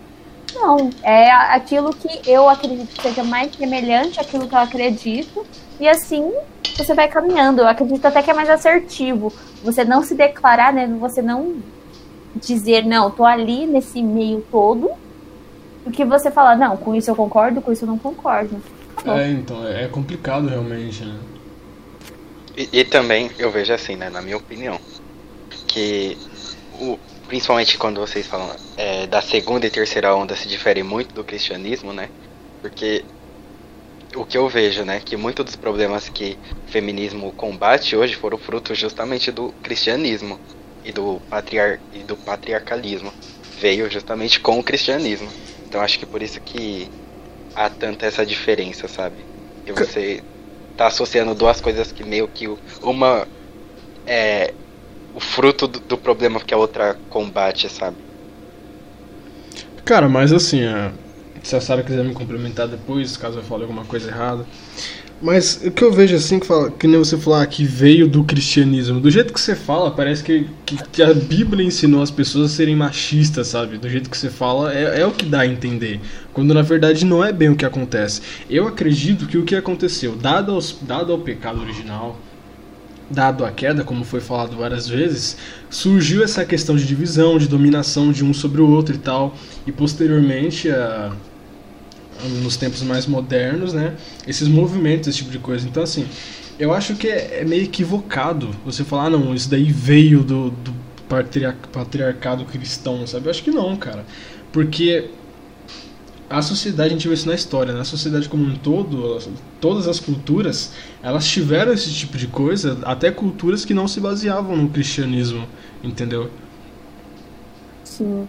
Não, é aquilo que eu acredito que seja mais semelhante àquilo que eu acredito, e assim você vai caminhando. Eu acredito até que é mais assertivo. Você não se declarar, né? Você não dizer, não, tô ali nesse meio todo, do que você falar, não, com isso eu concordo, com isso eu não concordo. Tá é, então, é complicado realmente, né? E, e, também eu vejo assim, né, na minha opinião, que o, principalmente quando vocês falam é, da segunda e terceira onda se difere muito do cristianismo, né? Porque o que eu vejo, né, que muitos dos problemas que o feminismo combate hoje foram fruto justamente do cristianismo e do, patriar e do patriarcalismo. Veio justamente com o cristianismo. Então acho que por isso que há tanta essa diferença, sabe? Que você tá associando duas coisas que meio que uma é o fruto do, do problema que a outra combate, sabe? Cara, mas assim, é, se a Sara quiser me complementar depois, caso eu fale alguma coisa errada. Mas o que eu vejo assim, que, fala, que nem você falar que veio do cristianismo, do jeito que você fala, parece que, que, a Bíblia ensinou as pessoas a serem machistas, sabe? Do jeito que você fala, é, é o que dá a entender. Quando na verdade não é bem o que acontece. Eu acredito que o que aconteceu, dado, aos, dado ao pecado original, dado a queda, como foi falado várias vezes, surgiu essa questão de divisão, de dominação de um sobre o outro e tal. E posteriormente a nos tempos mais modernos, né? Esses movimentos, esse tipo de coisa. Então, assim, eu acho que é, é meio equivocado você falar, ah, não, isso daí veio do, do patriarcado cristão, sabe? Eu acho que não, cara. Porque a sociedade, a gente vê isso na história, né? Sociedade como um todo, todas as culturas, elas tiveram esse tipo de coisa, até culturas que não se baseavam no cristianismo, entendeu? Sim.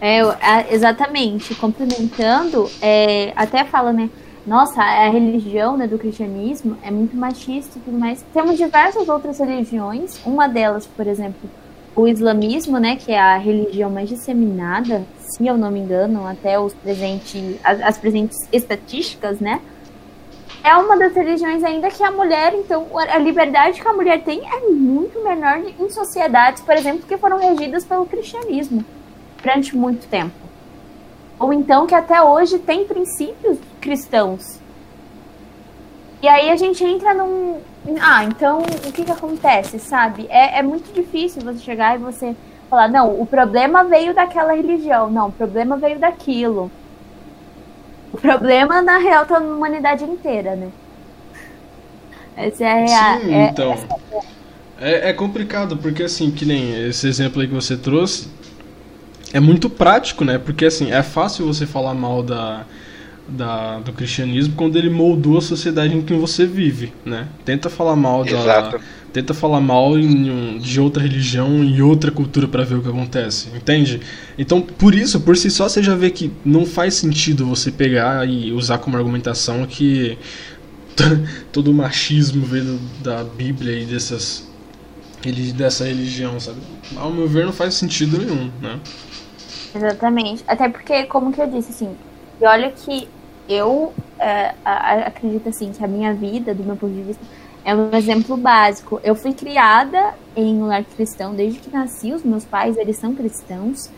É, exatamente, complementando, é, até fala, né? Nossa, a religião né, do cristianismo é muito machista e tudo mais. Temos diversas outras religiões, uma delas, por exemplo, o islamismo, né, que é a religião mais disseminada, se eu não me engano, até os presentes, as, as presentes estatísticas, né? É uma das religiões ainda que a mulher, então, a liberdade que a mulher tem é muito menor em sociedades, por exemplo, que foram regidas pelo cristianismo durante muito tempo. Ou então que até hoje tem princípios cristãos. E aí a gente entra num. Ah, então o que, que acontece, sabe? É, é muito difícil você chegar e você falar, não, o problema veio daquela religião, não, o problema veio daquilo. O problema, na real, tá na humanidade inteira, né? Essa é a real. Sim, é, então. É, é complicado, porque assim, que nem esse exemplo aí que você trouxe, é muito prático, né? Porque assim, é fácil você falar mal da, da, do cristianismo quando ele moldou a sociedade em que você vive, né? Tenta falar mal Exato. da tenta falar mal em, de outra religião e outra cultura para ver o que acontece, entende? Então, por isso, por si só, você já vê que não faz sentido você pegar e usar como argumentação que [LAUGHS] todo o machismo veio da Bíblia e dessas dessa religião, sabe? Ao meu ver, não faz sentido nenhum, né? Exatamente. Até porque, como que eu disse, assim, e olha que eu é, acredito, assim, que a minha vida, do meu ponto de vista, é um exemplo básico. Eu fui criada em um lar cristão desde que nasci, os meus pais, eles são cristãos.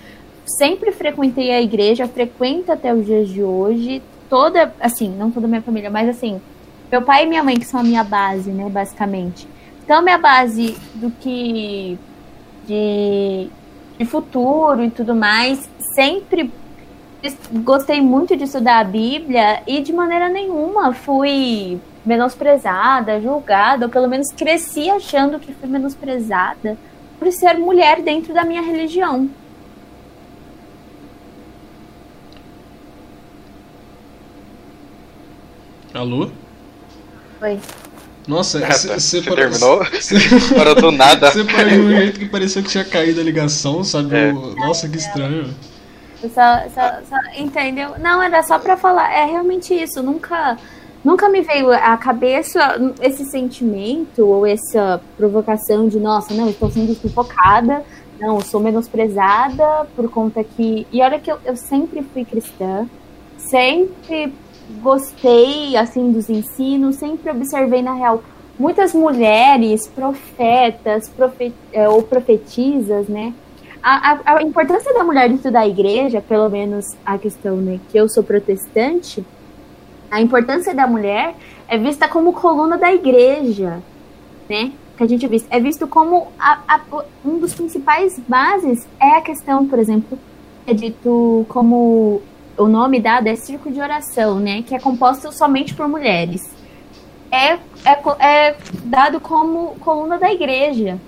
Sempre frequentei a igreja, frequento até os dias de hoje. Toda, assim, não toda a minha família, mas assim, meu pai e minha mãe que são a minha base, né, basicamente. Então, minha base do que de de futuro e tudo mais, sempre gostei muito de estudar a Bíblia e de maneira nenhuma fui menosprezada, julgada, ou pelo menos cresci achando que fui menosprezada por ser mulher dentro da minha religião. Alô? Oi. Nossa, você terminou? [LAUGHS] Cê... [LAUGHS] Parou do nada. Você parou de um jeito que pareceu que tinha caído a ligação, sabe? É. Nossa, que estranho. Só, só, só, entendeu? Não, era só pra falar. É realmente isso. Nunca, nunca me veio à cabeça esse sentimento ou essa provocação de, nossa, não, estou sendo sufocada. Não, sou menosprezada por conta que. E olha que eu, eu sempre fui cristã, sempre gostei assim dos ensinos, sempre observei na real muitas mulheres profetas profet, é, ou profetisas, né? A, a, a, importância da mulher dentro da igreja, pelo menos a questão né, que eu sou protestante, a importância da mulher é vista como coluna da igreja, né? Que a gente visto, é visto como a, um dos principais bases é a questão, por exemplo, é dito como o nome dado é círculo de oração, né? Que é composto somente por mulheres é, é, é dado como coluna da igreja.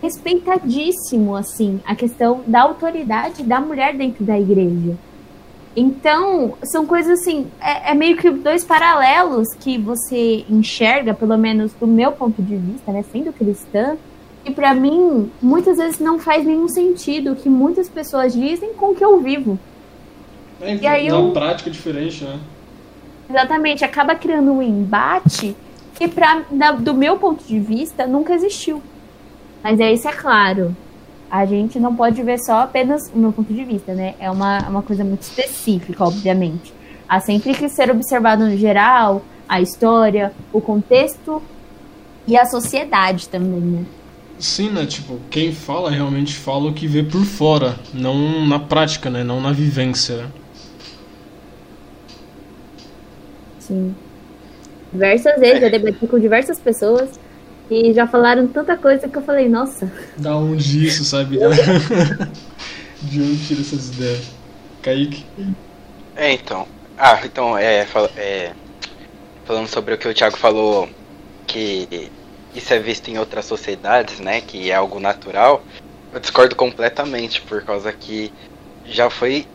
Respeitadíssimo, assim, a questão da autoridade da mulher dentro da igreja. Então, são coisas assim, é, é, meio que dois paralelos que você enxerga, pelo menos do meu ponto de vista, né, sendo cristã, e para mim, muitas vezes não faz nenhum sentido o que muitas pessoas dizem com o que eu vivo. É, e aí na eu... prática é diferente, né? Exatamente, acaba criando um embate que, pra, do meu ponto de vista, nunca existiu. Mas é isso, é claro. A gente não pode ver só apenas o meu ponto de vista, né? É uma, uma coisa muito específica, obviamente. Há sempre que ser observado no geral, a história, o contexto e a sociedade também, né? Sim, né? Tipo, quem fala realmente fala o que vê por fora, não na prática, né? Não na vivência. Sim. Diversas vezes, já debati com diversas pessoas e já falaram tanta coisa que eu falei, nossa. Da onde isso, sabe? [LAUGHS] [LAUGHS] De onde tira essas ideias? Kaique? É, então. Ah, então, é, é, falando sobre o que o Thiago falou, que isso é visto em outras sociedades, né? Que é algo natural. Eu discordo completamente, por causa que já foi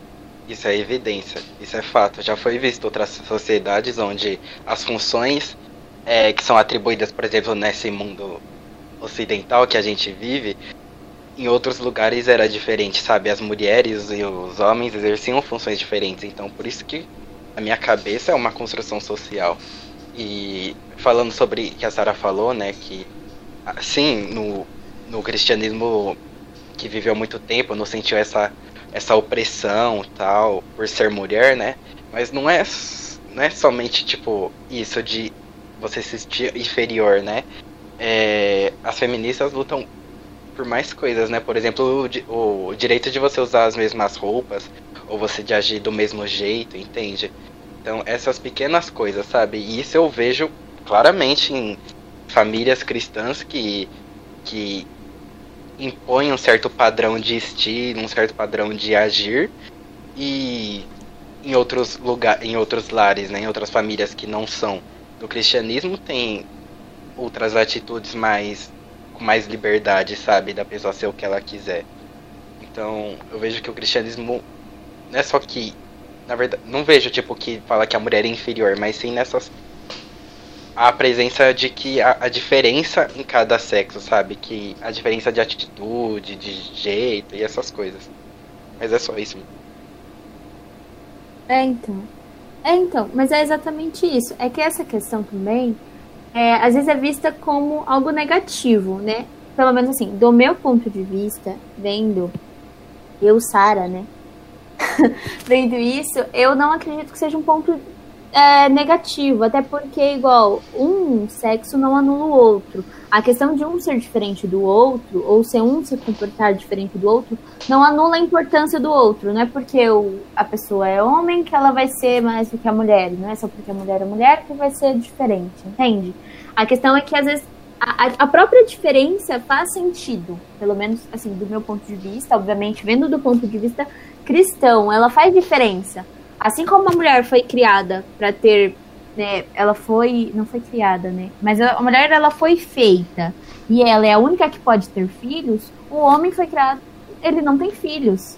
isso é evidência, isso é fato. Já foi visto outras sociedades onde as funções é, que são atribuídas, por exemplo, nesse mundo ocidental que a gente vive, em outros lugares era diferente, sabe? As mulheres e os homens exerciam funções diferentes. Então, por isso que a minha cabeça é uma construção social. E falando sobre o que a Sara falou, né, que sim, no, no cristianismo que viveu muito tempo, não sentiu essa essa opressão tal por ser mulher, né? Mas não é não é somente tipo isso de você se sentir inferior, né? É, as feministas lutam por mais coisas, né? Por exemplo, o, o, direito de você usar as mesmas roupas ou você de agir do mesmo jeito, entende? Então essas pequenas coisas, sabe? E isso eu vejo claramente em famílias cristãs que que impõe um certo padrão de estilo, um certo padrão de agir e em outros lugares, em outros lares, né, em outras famílias que não são do cristianismo tem outras atitudes mais com mais liberdade, sabe, da pessoa ser o que ela quiser. Então, eu vejo que o cristianismo não é só que na verdade, não vejo tipo que fala que a mulher é inferior, mas sim nessas a presença de que a, a, diferença em cada sexo, sabe? Que a diferença de atitude, de jeito e essas coisas. Mas é só isso. É, então. É, então. Mas é exatamente isso. É que essa questão também, é, às vezes é vista como algo negativo, né? Pelo menos assim, do meu ponto de vista, vendo eu, Sara, né? [LAUGHS] vendo isso, eu não acredito que seja um ponto é, negativo, até porque, igual, um sexo não anula o outro. A questão de um ser diferente do outro, ou ser um se comportar diferente do outro, não anula a importância do outro. Não é porque o, a pessoa é homem que ela vai ser mais do que a mulher. Não é só porque a mulher é mulher que vai ser diferente, entende? A questão é que, às vezes, a, a própria diferença faz sentido. Pelo menos, assim, do meu ponto de vista, obviamente, vendo do ponto de vista cristão, ela faz diferença. Assim como a mulher foi criada para ter, né, ela foi, não foi criada, né? Mas a mulher ela foi feita e ela é a única que pode ter filhos. O homem foi criado, ele não tem filhos,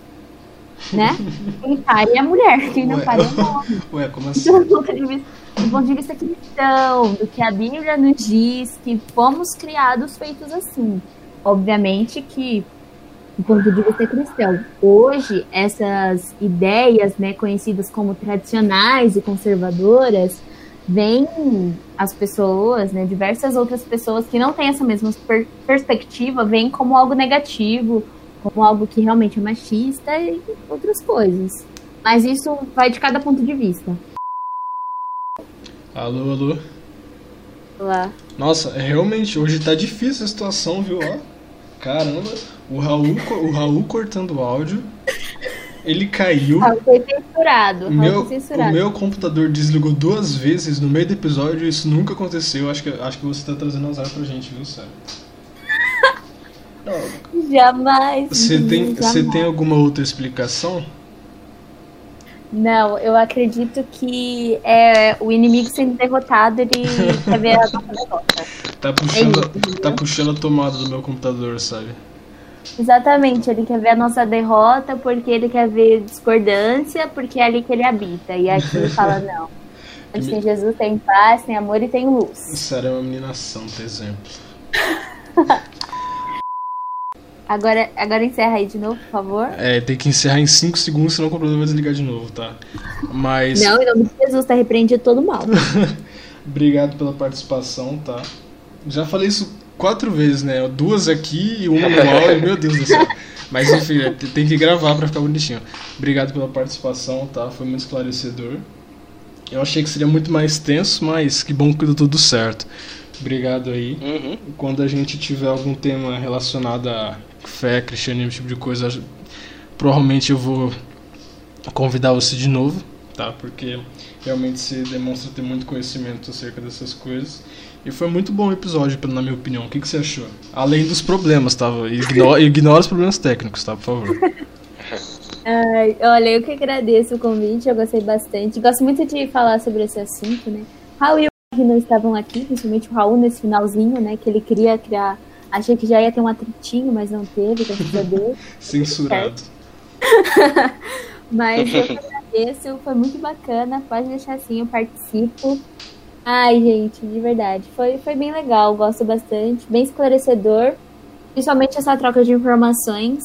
né? [LAUGHS] Quem pare é a mulher, quem não pare é o [LAUGHS] homem. Ué, como assim? Do ponto, de vista, do ponto de vista cristão, do que a Bíblia nos diz, que fomos criados feitos assim. Obviamente que do ponto de vista cristão. Hoje, essas ideias, né, conhecidas como tradicionais e conservadoras, vêm as pessoas, né, diversas outras pessoas que não têm essa mesma per perspectiva, vêm como algo negativo, como algo que realmente é machista e outras coisas. Mas isso vai de cada ponto de vista. Alô, alô. Olá. Nossa, é, realmente, hoje tá difícil a situação, viu? Ó, caramba, o Raul, o Raul cortando o áudio. Ele caiu. Raul foi censurado. O Raul meu, foi o censurado. meu computador desligou duas vezes no meio do episódio, isso nunca aconteceu. Acho que, acho que você tá trazendo azar pra gente, viu, Sério? Não, [LAUGHS] Jamais. Você tem, você tem alguma outra explicação? Não, eu acredito que é, o inimigo sendo derrotado, ele quer ver a nossa derrota. Tá puxando, isso, entendeu? tá puxando a tomada do meu computador, sabe? Exatamente, ele quer ver a nossa derrota porque ele quer ver discordância, porque é ali que ele habita. E aqui ele fala, [LAUGHS] não. Onde tem Jesus, tem paz, tem amor e tem luz. Sério, é uma menina santa, exemplo. [LAUGHS] Agora, agora encerra aí de novo, por favor. É, tem que encerrar em 5 segundos, senão o computador vai desligar de novo, tá? Mas. Não, em nome de Jesus, tá repreendido todo mal. [LAUGHS] Obrigado pela participação, tá? Já falei isso quatro vezes, né? Duas aqui e uma [LAUGHS] no áudio, meu Deus do céu. Mas enfim, é, tem que gravar pra ficar bonitinho. Obrigado pela participação, tá? Foi muito esclarecedor. Eu achei que seria muito mais tenso, mas que bom que deu tudo certo. Obrigado aí. Uhum. Quando a gente tiver algum tema relacionado a fé, cristianismo, esse tipo de coisa, provavelmente eu vou convidar você de novo, tá? Porque realmente você demonstra ter muito conhecimento acerca dessas coisas. E foi muito bom o episódio, pelo- na minha opinião. O que, que você achou? Além dos problemas, tá? Ignora, [LAUGHS] ignora os problemas técnicos, tá? Por favor. [LAUGHS] Ai, olha, eu que agradeço o convite, eu gostei bastante. Gosto muito de falar sobre esse assunto, né? Raul e o não estavam aqui, principalmente o Raul nesse finalzinho, né? Que ele queria criar. Achei que já ia ter um atritinho, mas não teve, graças a Deus. [LAUGHS] Censurado. Mas eu que agradeço, foi muito bacana. Pode deixar assim, eu participo. Ai, gente, de verdade. Foi, foi bem legal, gosto bastante. Bem esclarecedor. Principalmente essa troca de informações.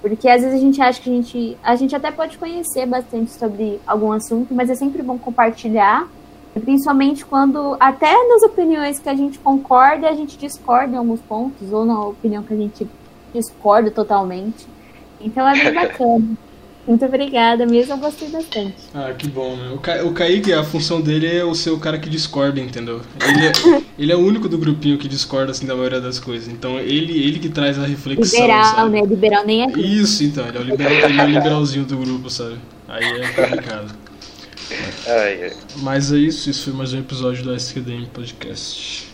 Porque às vezes a gente acha que a gente. A gente até pode conhecer bastante sobre algum assunto, mas é sempre bom compartilhar. Principalmente quando, até nas opiniões que a gente concorda, a gente discorda em alguns pontos, ou na opinião que a gente discorda totalmente. Então é bem [LAUGHS] bacana. Muito obrigada mesmo, eu gostei bastante. Ah, que bom, né? O, Ca... o Kaique, a função dele é o ser o cara que discorda, entendeu? Ele é, [LAUGHS] ele é o único do grupinho que discorda, assim, da maioria das coisas. Então, ele, ele que traz a reflexão, Liberal, sabe? né? Liberal nem é rico. Isso, então. Ele é, o liberal, ele é o liberalzinho do grupo, sabe? Aí é complicado. Ai, ai. Mas é isso. Isso foi mais um episódio do SQDM Podcast.